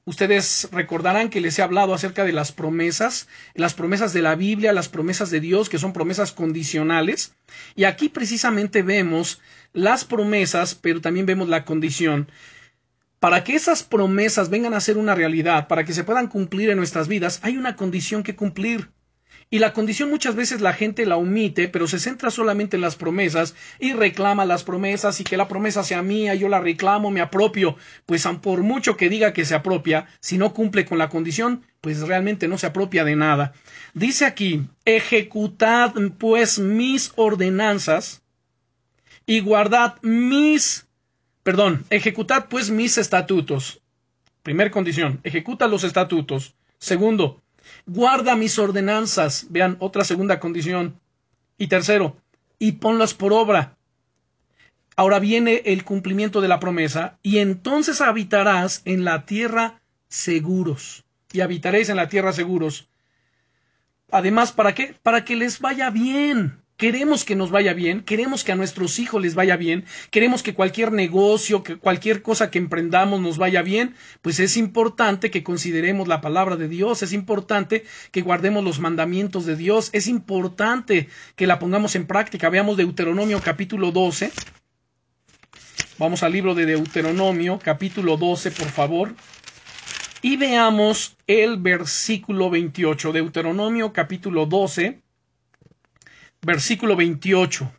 Ustedes recordarán que les he hablado acerca de las promesas, las promesas de la Biblia, las promesas de Dios, que son promesas condicionales. Y aquí precisamente vemos las promesas, pero también vemos la condición. Para que esas promesas vengan a ser una realidad, para que se puedan cumplir en nuestras vidas, hay una condición que cumplir. Y la condición muchas veces la gente la omite, pero se centra solamente en las promesas y reclama las promesas y que la promesa sea mía, yo la reclamo, me apropio. Pues por mucho que diga que se apropia, si no cumple con la condición, pues realmente no se apropia de nada. Dice aquí, ejecutad pues mis ordenanzas y guardad mis, perdón, ejecutad pues mis estatutos. Primer condición, ejecuta los estatutos. Segundo, guarda mis ordenanzas. Vean, otra segunda condición. Y tercero, y ponlas por obra. Ahora viene el cumplimiento de la promesa, y entonces habitarás en la tierra seguros. Y habitaréis en la tierra seguros. Además, ¿para qué? Para que les vaya bien. Queremos que nos vaya bien, queremos que a nuestros hijos les vaya bien, queremos que cualquier negocio, que cualquier cosa que emprendamos nos vaya bien, pues es importante que consideremos la palabra de Dios, es importante que guardemos los mandamientos de Dios, es importante que la pongamos en práctica. Veamos Deuteronomio capítulo 12. Vamos al libro de Deuteronomio capítulo 12, por favor. Y veamos el versículo 28. Deuteronomio capítulo 12 versículo 28.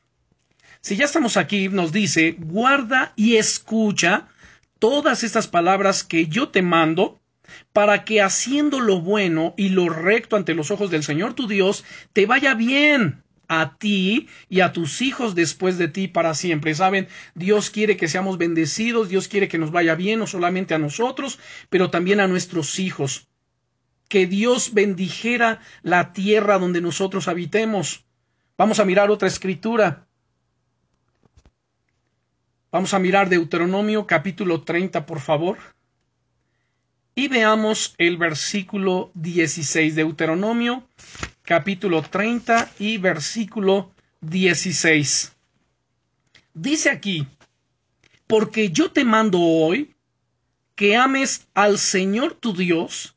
Si ya estamos aquí, nos dice, guarda y escucha todas estas palabras que yo te mando, para que haciendo lo bueno y lo recto ante los ojos del Señor tu Dios, te vaya bien a ti y a tus hijos después de ti para siempre. Saben, Dios quiere que seamos bendecidos, Dios quiere que nos vaya bien, no solamente a nosotros, pero también a nuestros hijos. Que Dios bendijera la tierra donde nosotros habitemos. Vamos a mirar otra escritura. Vamos a mirar Deuteronomio capítulo 30, por favor. Y veamos el versículo 16. Deuteronomio capítulo 30 y versículo 16. Dice aquí, porque yo te mando hoy que ames al Señor tu Dios,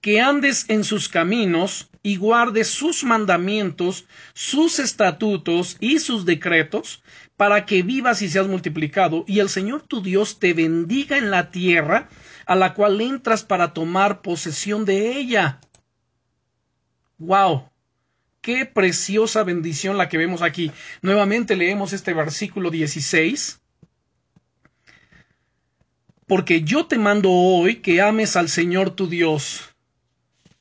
que andes en sus caminos y guardes sus mandamientos, sus estatutos y sus decretos, para que vivas y seas multiplicado, y el Señor tu Dios te bendiga en la tierra a la cual entras para tomar posesión de ella. ¡Wow! Qué preciosa bendición la que vemos aquí. Nuevamente leemos este versículo 16. Porque yo te mando hoy que ames al Señor tu Dios,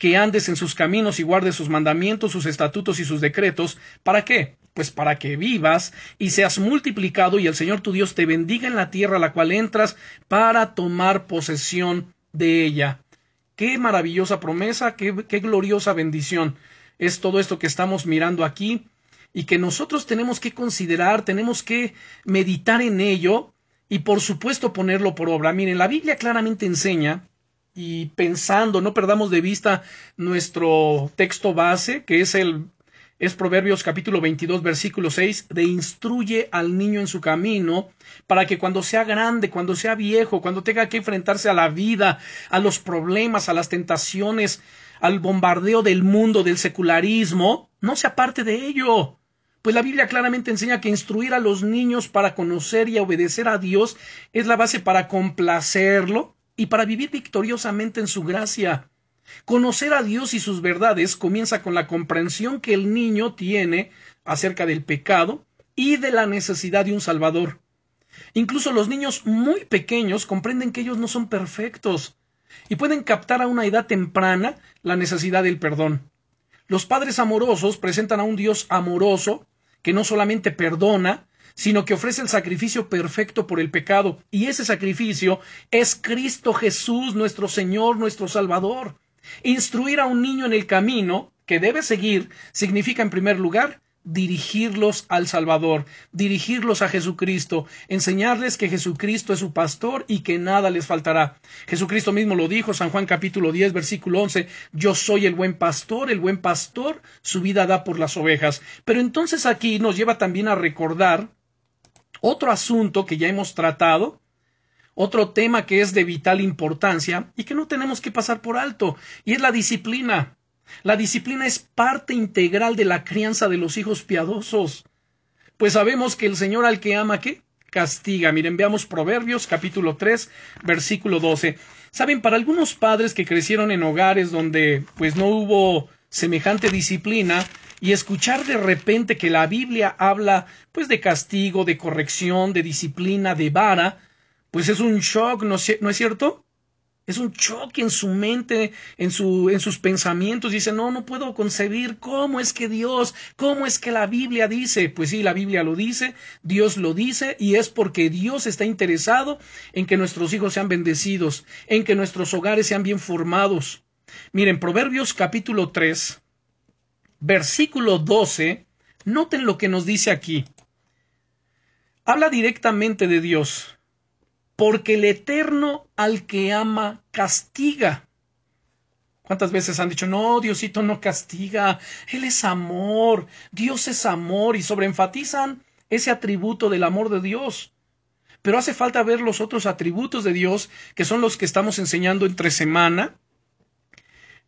que andes en sus caminos y guardes sus mandamientos, sus estatutos y sus decretos. ¿Para qué? pues para que vivas y seas multiplicado y el Señor tu Dios te bendiga en la tierra a la cual entras para tomar posesión de ella. Qué maravillosa promesa, qué, qué gloriosa bendición es todo esto que estamos mirando aquí y que nosotros tenemos que considerar, tenemos que meditar en ello y por supuesto ponerlo por obra. Miren, la Biblia claramente enseña y pensando, no perdamos de vista nuestro texto base, que es el es Proverbios capítulo 22 versículo 6 de instruye al niño en su camino para que cuando sea grande, cuando sea viejo, cuando tenga que enfrentarse a la vida, a los problemas, a las tentaciones, al bombardeo del mundo, del secularismo, no sea parte de ello. Pues la Biblia claramente enseña que instruir a los niños para conocer y obedecer a Dios es la base para complacerlo y para vivir victoriosamente en su gracia. Conocer a Dios y sus verdades comienza con la comprensión que el niño tiene acerca del pecado y de la necesidad de un Salvador. Incluso los niños muy pequeños comprenden que ellos no son perfectos y pueden captar a una edad temprana la necesidad del perdón. Los padres amorosos presentan a un Dios amoroso que no solamente perdona, sino que ofrece el sacrificio perfecto por el pecado, y ese sacrificio es Cristo Jesús, nuestro Señor, nuestro Salvador. Instruir a un niño en el camino que debe seguir significa, en primer lugar, dirigirlos al Salvador, dirigirlos a Jesucristo, enseñarles que Jesucristo es su pastor y que nada les faltará. Jesucristo mismo lo dijo, San Juan capítulo 10, versículo 11, yo soy el buen pastor, el buen pastor su vida da por las ovejas. Pero entonces aquí nos lleva también a recordar otro asunto que ya hemos tratado, otro tema que es de vital importancia y que no tenemos que pasar por alto, y es la disciplina. La disciplina es parte integral de la crianza de los hijos piadosos. Pues sabemos que el Señor al que ama, ¿qué? Castiga. Miren, veamos Proverbios capítulo 3, versículo 12. Saben, para algunos padres que crecieron en hogares donde pues no hubo semejante disciplina, y escuchar de repente que la Biblia habla pues de castigo, de corrección, de disciplina, de vara, pues es un shock, ¿no, es cierto? Es un choque en su mente, en, su, en sus pensamientos. Dice, no, no puedo concebir cómo es que Dios, cómo es que la Biblia dice. Pues sí, la Biblia lo dice, Dios lo dice, y es porque Dios está interesado en que nuestros hijos sean bendecidos, en que nuestros hogares sean bien formados. Miren, Proverbios capítulo 3, versículo 12, noten lo que nos dice aquí. Habla directamente de Dios porque el Eterno al que ama castiga. ¿Cuántas veces han dicho, no, Diosito no castiga, Él es amor, Dios es amor, y sobreenfatizan ese atributo del amor de Dios? Pero hace falta ver los otros atributos de Dios, que son los que estamos enseñando entre semana,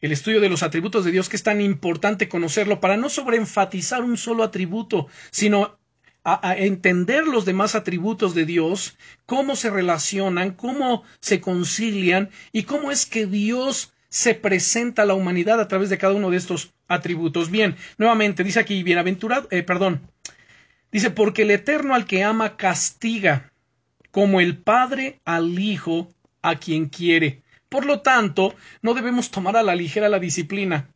el estudio de los atributos de Dios, que es tan importante conocerlo, para no sobreenfatizar un solo atributo, sino a, entender los demás atributos de Dios, cómo se relacionan, cómo se concilian y cómo es que Dios se presenta a la humanidad a través de cada uno de estos atributos. Bien, nuevamente dice aquí, bienaventurado, eh, perdón, dice, porque el Eterno al que ama castiga, como el Padre al Hijo a quien quiere. Por lo tanto, no debemos tomar a la ligera la disciplina,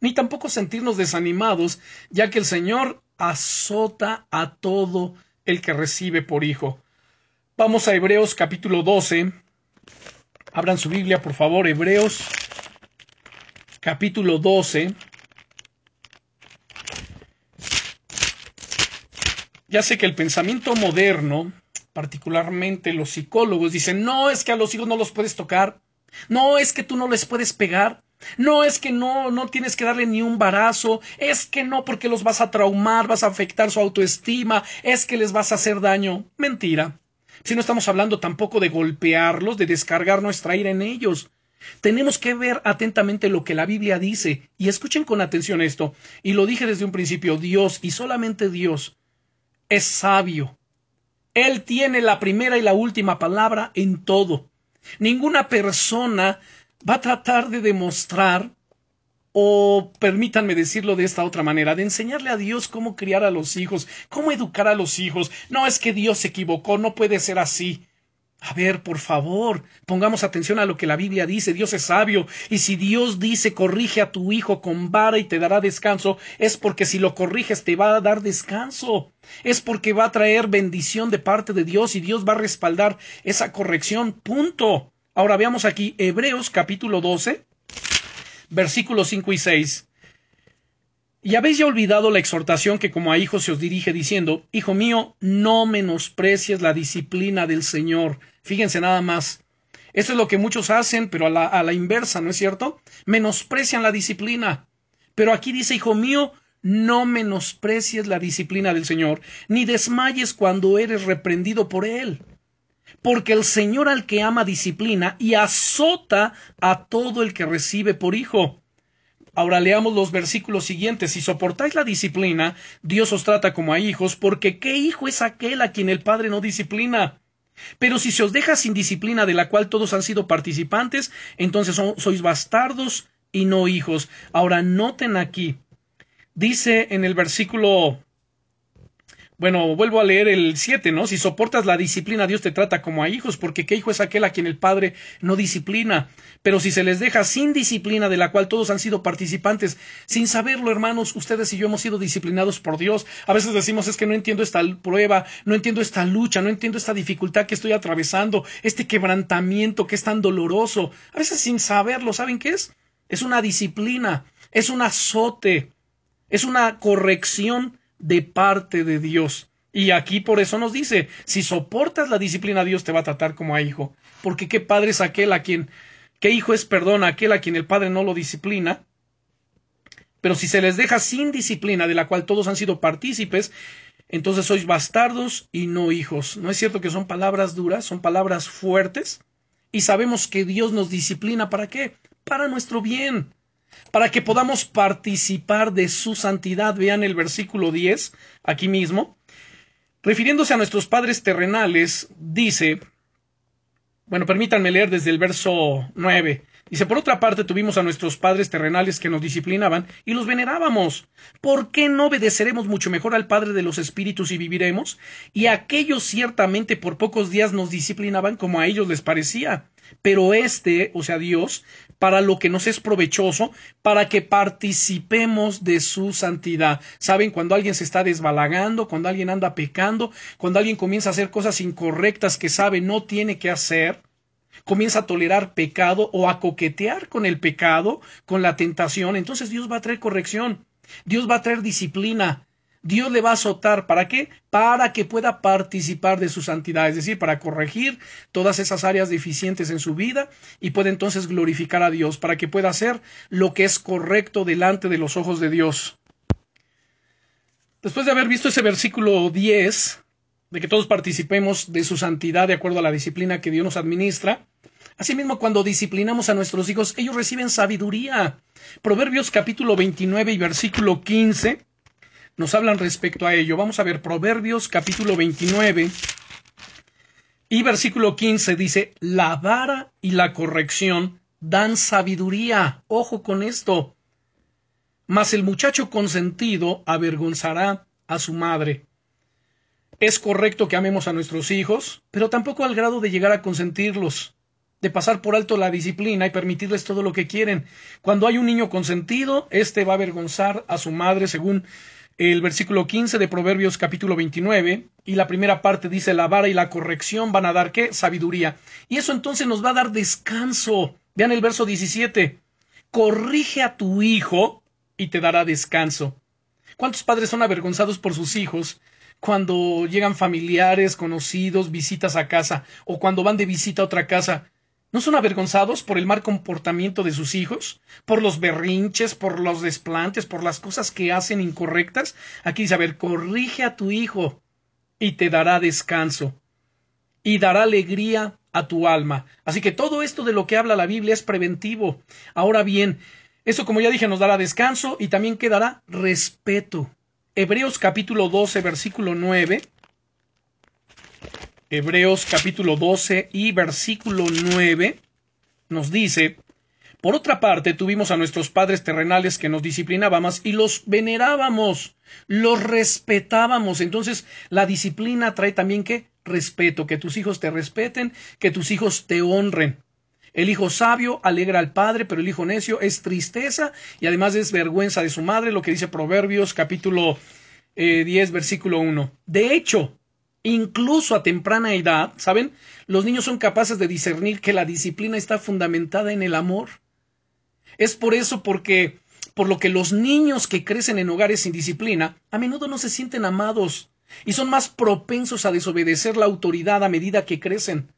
ni tampoco sentirnos desanimados, ya que el Señor azota a todo el que recibe por hijo. Vamos a Hebreos capítulo 12. Abran su Biblia, por favor, Hebreos capítulo 12. Ya sé que el pensamiento moderno, particularmente los psicólogos, dicen, no es que a los hijos no los puedes tocar, no es que tú no les puedes pegar, no es que no, no tienes que darle ni un barazo, es que no porque los vas a traumar, vas a afectar su autoestima, es que les vas a hacer daño. Mentira. Si no estamos hablando tampoco de golpearlos, de descargar nuestra ira en ellos. Tenemos que ver atentamente lo que la Biblia dice, y escuchen con atención esto, y lo dije desde un principio, Dios, y solamente Dios, es sabio. Él tiene la primera y la última palabra en todo. Ninguna persona va a tratar de demostrar o permítanme decirlo de esta otra manera, de enseñarle a Dios cómo criar a los hijos, cómo educar a los hijos. No es que Dios se equivocó, no puede ser así. A ver, por favor, pongamos atención a lo que la Biblia dice. Dios es sabio, y si Dios dice corrige a tu hijo con vara y te dará descanso, es porque si lo corriges te va a dar descanso. Es porque va a traer bendición de parte de Dios y Dios va a respaldar esa corrección. Punto. Ahora veamos aquí Hebreos capítulo 12, versículos 5 y 6. Y habéis ya olvidado la exhortación que como a hijos se os dirige diciendo, Hijo mío, no menosprecies la disciplina del Señor. Fíjense nada más. Esto es lo que muchos hacen, pero a la, a la inversa, ¿no es cierto? Menosprecian la disciplina. Pero aquí dice, Hijo mío, no menosprecies la disciplina del Señor, ni desmayes cuando eres reprendido por Él. Porque el Señor al que ama disciplina y azota a todo el que recibe por hijo. Ahora leamos los versículos siguientes. Si soportáis la disciplina, Dios os trata como a hijos, porque ¿qué hijo es aquel a quien el Padre no disciplina? Pero si se os deja sin disciplina de la cual todos han sido participantes, entonces sois bastardos y no hijos. Ahora noten aquí, dice en el versículo bueno, vuelvo a leer el 7, ¿no? Si soportas la disciplina, Dios te trata como a hijos, porque qué hijo es aquel a quien el Padre no disciplina. Pero si se les deja sin disciplina, de la cual todos han sido participantes, sin saberlo, hermanos, ustedes y yo hemos sido disciplinados por Dios. A veces decimos, es que no entiendo esta prueba, no entiendo esta lucha, no entiendo esta dificultad que estoy atravesando, este quebrantamiento que es tan doloroso. A veces sin saberlo, ¿saben qué es? Es una disciplina, es un azote, es una corrección de parte de Dios. Y aquí por eso nos dice, si soportas la disciplina, Dios te va a tratar como a hijo. Porque qué padre es aquel a quien, qué hijo es, perdón, aquel a quien el padre no lo disciplina. Pero si se les deja sin disciplina, de la cual todos han sido partícipes, entonces sois bastardos y no hijos. ¿No es cierto que son palabras duras, son palabras fuertes? Y sabemos que Dios nos disciplina para qué? Para nuestro bien para que podamos participar de su santidad. Vean el versículo 10, aquí mismo. Refiriéndose a nuestros padres terrenales, dice, bueno, permítanme leer desde el verso 9. Dice, por otra parte tuvimos a nuestros padres terrenales que nos disciplinaban y los venerábamos. ¿Por qué no obedeceremos mucho mejor al Padre de los Espíritus y viviremos? Y aquellos ciertamente por pocos días nos disciplinaban como a ellos les parecía. Pero este, o sea, Dios, para lo que nos es provechoso, para que participemos de su santidad. Saben, cuando alguien se está desbalagando, cuando alguien anda pecando, cuando alguien comienza a hacer cosas incorrectas que sabe no tiene que hacer, comienza a tolerar pecado o a coquetear con el pecado, con la tentación, entonces Dios va a traer corrección, Dios va a traer disciplina, Dios le va a azotar. ¿Para qué? Para que pueda participar de su santidad, es decir, para corregir todas esas áreas deficientes en su vida y pueda entonces glorificar a Dios, para que pueda hacer lo que es correcto delante de los ojos de Dios. Después de haber visto ese versículo 10, de que todos participemos de su santidad de acuerdo a la disciplina que Dios nos administra. Asimismo, cuando disciplinamos a nuestros hijos, ellos reciben sabiduría. Proverbios capítulo 29 y versículo 15 nos hablan respecto a ello. Vamos a ver Proverbios capítulo 29 y versículo 15 dice, la vara y la corrección dan sabiduría. Ojo con esto. mas el muchacho consentido avergonzará a su madre. Es correcto que amemos a nuestros hijos, pero tampoco al grado de llegar a consentirlos, de pasar por alto la disciplina y permitirles todo lo que quieren. Cuando hay un niño consentido, éste va a avergonzar a su madre, según el versículo 15 de Proverbios capítulo 29, y la primera parte dice, la vara y la corrección van a dar qué? Sabiduría. Y eso entonces nos va a dar descanso. Vean el verso 17. Corrige a tu hijo y te dará descanso. ¿Cuántos padres son avergonzados por sus hijos cuando llegan familiares, conocidos, visitas a casa o cuando van de visita a otra casa? ¿No son avergonzados por el mal comportamiento de sus hijos? ¿Por los berrinches, por los desplantes, por las cosas que hacen incorrectas? Aquí dice, a ver, corrige a tu hijo y te dará descanso y dará alegría a tu alma. Así que todo esto de lo que habla la Biblia es preventivo. Ahora bien, eso como ya dije nos dará descanso y también quedará respeto. Hebreos capítulo 12 versículo 9 Hebreos capítulo 12 y versículo 9 nos dice, por otra parte, tuvimos a nuestros padres terrenales que nos disciplinábamos y los venerábamos, los respetábamos. Entonces, la disciplina trae también que respeto, que tus hijos te respeten, que tus hijos te honren. El hijo sabio alegra al padre, pero el hijo necio es tristeza y además es vergüenza de su madre, lo que dice Proverbios capítulo 10, eh, versículo 1. De hecho, Incluso a temprana edad, ¿saben? Los niños son capaces de discernir que la disciplina está fundamentada en el amor. Es por eso porque por lo que los niños que crecen en hogares sin disciplina a menudo no se sienten amados y son más propensos a desobedecer la autoridad a medida que crecen.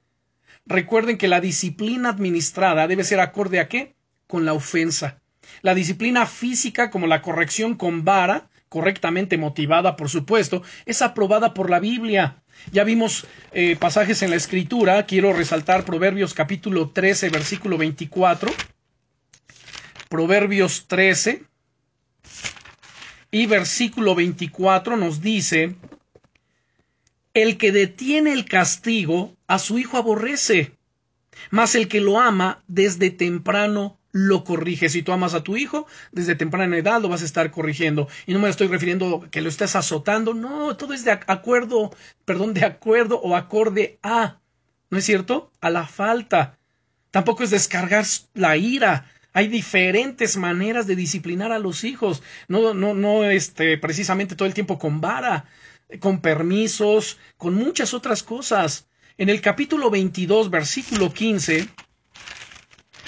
Recuerden que la disciplina administrada debe ser acorde a qué? Con la ofensa. La disciplina física, como la corrección con vara, correctamente motivada, por supuesto, es aprobada por la Biblia. Ya vimos eh, pasajes en la Escritura, quiero resaltar Proverbios capítulo 13, versículo 24. Proverbios 13 y versículo 24 nos dice, el que detiene el castigo a su hijo aborrece, mas el que lo ama desde temprano lo corrige. Si tú amas a tu hijo, desde temprana edad lo vas a estar corrigiendo. Y no me estoy refiriendo que lo estés azotando. No, todo es de acuerdo, perdón, de acuerdo o acorde a. ¿No es cierto? A la falta. Tampoco es descargar la ira. Hay diferentes maneras de disciplinar a los hijos. No, no, no, este, precisamente todo el tiempo con vara, con permisos, con muchas otras cosas. En el capítulo 22, versículo 15,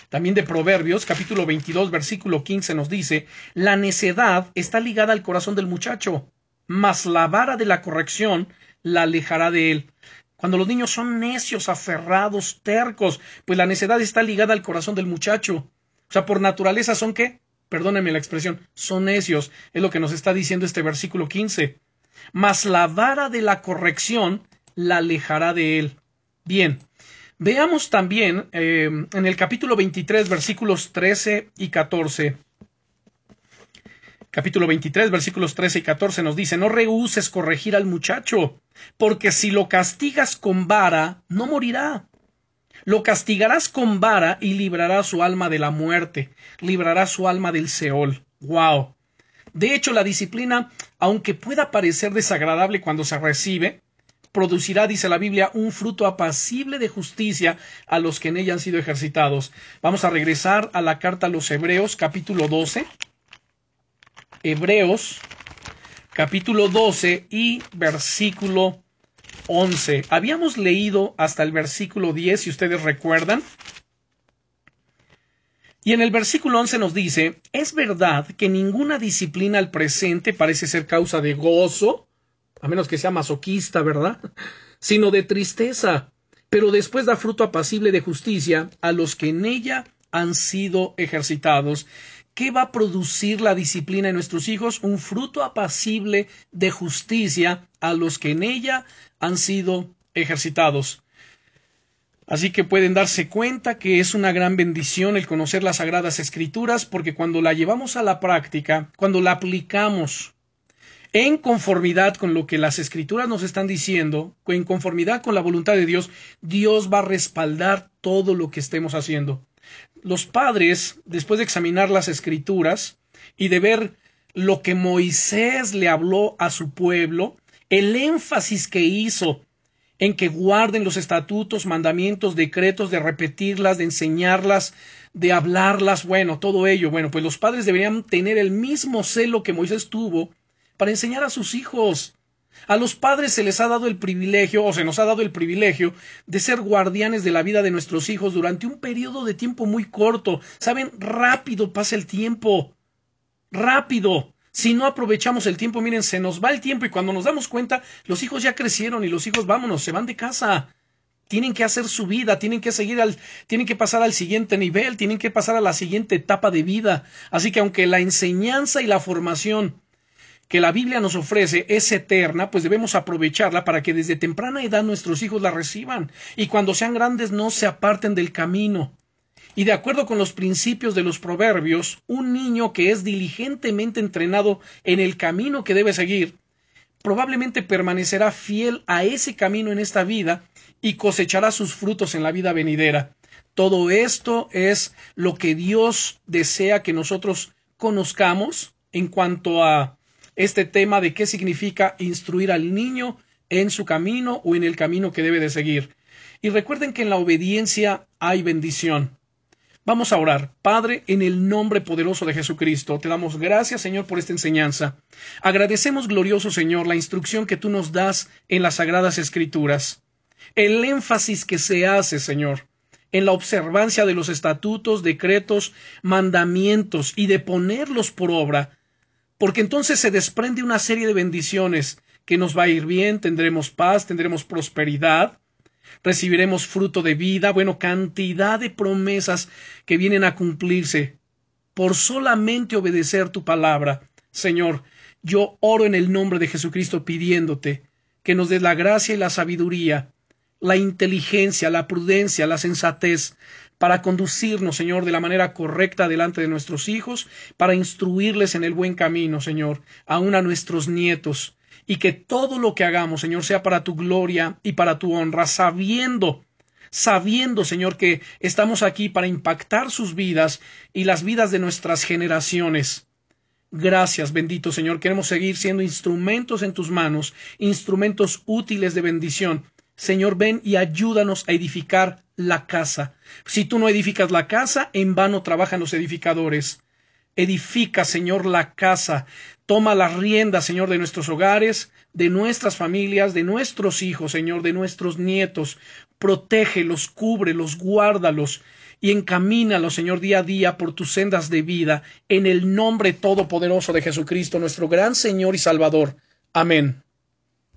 también de Proverbios, capítulo 22, versículo 15 nos dice, la necedad está ligada al corazón del muchacho, mas la vara de la corrección la alejará de él. Cuando los niños son necios, aferrados, tercos, pues la necedad está ligada al corazón del muchacho. O sea, por naturaleza son qué? Perdónenme la expresión, son necios. Es lo que nos está diciendo este versículo 15. Mas la vara de la corrección la alejará de él. Bien, Veamos también eh, en el capítulo 23, versículos 13 y 14. Capítulo 23, versículos 13 y 14 nos dice, no rehuses corregir al muchacho, porque si lo castigas con vara, no morirá. Lo castigarás con vara y librará su alma de la muerte, librará su alma del Seol. ¡Wow! De hecho, la disciplina, aunque pueda parecer desagradable cuando se recibe, producirá, dice la Biblia, un fruto apacible de justicia a los que en ella han sido ejercitados. Vamos a regresar a la carta a los Hebreos, capítulo 12. Hebreos, capítulo 12 y versículo 11. Habíamos leído hasta el versículo 10, si ustedes recuerdan. Y en el versículo 11 nos dice, es verdad que ninguna disciplina al presente parece ser causa de gozo, a menos que sea masoquista, ¿verdad? Sino de tristeza, pero después da fruto apacible de justicia a los que en ella han sido ejercitados. ¿Qué va a producir la disciplina en nuestros hijos? Un fruto apacible de justicia a los que en ella han sido ejercitados. Así que pueden darse cuenta que es una gran bendición el conocer las sagradas escrituras porque cuando la llevamos a la práctica, cuando la aplicamos en conformidad con lo que las escrituras nos están diciendo, en conformidad con la voluntad de Dios, Dios va a respaldar todo lo que estemos haciendo. Los padres, después de examinar las escrituras, y de ver lo que Moisés le habló a su pueblo, el énfasis que hizo en que guarden los estatutos, mandamientos, decretos, de repetirlas, de enseñarlas, de hablarlas, bueno, todo ello. Bueno, pues los padres deberían tener el mismo celo que Moisés tuvo para enseñar a sus hijos. A los padres se les ha dado el privilegio, o se nos ha dado el privilegio, de ser guardianes de la vida de nuestros hijos durante un periodo de tiempo muy corto. Saben, rápido pasa el tiempo. Rápido. Si no aprovechamos el tiempo, miren, se nos va el tiempo y cuando nos damos cuenta, los hijos ya crecieron y los hijos, vámonos, se van de casa. Tienen que hacer su vida, tienen que seguir al, tienen que pasar al siguiente nivel, tienen que pasar a la siguiente etapa de vida. Así que aunque la enseñanza y la formación que la Biblia nos ofrece es eterna, pues debemos aprovecharla para que desde temprana edad nuestros hijos la reciban y cuando sean grandes no se aparten del camino. Y de acuerdo con los principios de los proverbios, un niño que es diligentemente entrenado en el camino que debe seguir, probablemente permanecerá fiel a ese camino en esta vida y cosechará sus frutos en la vida venidera. Todo esto es lo que Dios desea que nosotros conozcamos en cuanto a este tema de qué significa instruir al niño en su camino o en el camino que debe de seguir. Y recuerden que en la obediencia hay bendición. Vamos a orar. Padre, en el nombre poderoso de Jesucristo, te damos gracias, Señor, por esta enseñanza. Agradecemos, glorioso Señor, la instrucción que tú nos das en las sagradas escrituras. El énfasis que se hace, Señor, en la observancia de los estatutos, decretos, mandamientos y de ponerlos por obra porque entonces se desprende una serie de bendiciones que nos va a ir bien, tendremos paz, tendremos prosperidad, recibiremos fruto de vida, bueno, cantidad de promesas que vienen a cumplirse por solamente obedecer tu palabra. Señor, yo oro en el nombre de Jesucristo pidiéndote que nos des la gracia y la sabiduría, la inteligencia, la prudencia, la sensatez, para conducirnos, Señor, de la manera correcta delante de nuestros hijos, para instruirles en el buen camino, Señor, aun a nuestros nietos, y que todo lo que hagamos, Señor, sea para tu gloria y para tu honra, sabiendo sabiendo, Señor, que estamos aquí para impactar sus vidas y las vidas de nuestras generaciones. Gracias, bendito Señor. Queremos seguir siendo instrumentos en tus manos, instrumentos útiles de bendición. Señor, ven y ayúdanos a edificar la casa. Si tú no edificas la casa, en vano trabajan los edificadores. Edifica, Señor, la casa. Toma las riendas, Señor, de nuestros hogares, de nuestras familias, de nuestros hijos, Señor, de nuestros nietos. Protégelos, cúbrelos, guárdalos y encamínalos, Señor, día a día por tus sendas de vida, en el nombre todopoderoso de Jesucristo, nuestro gran Señor y Salvador. Amén.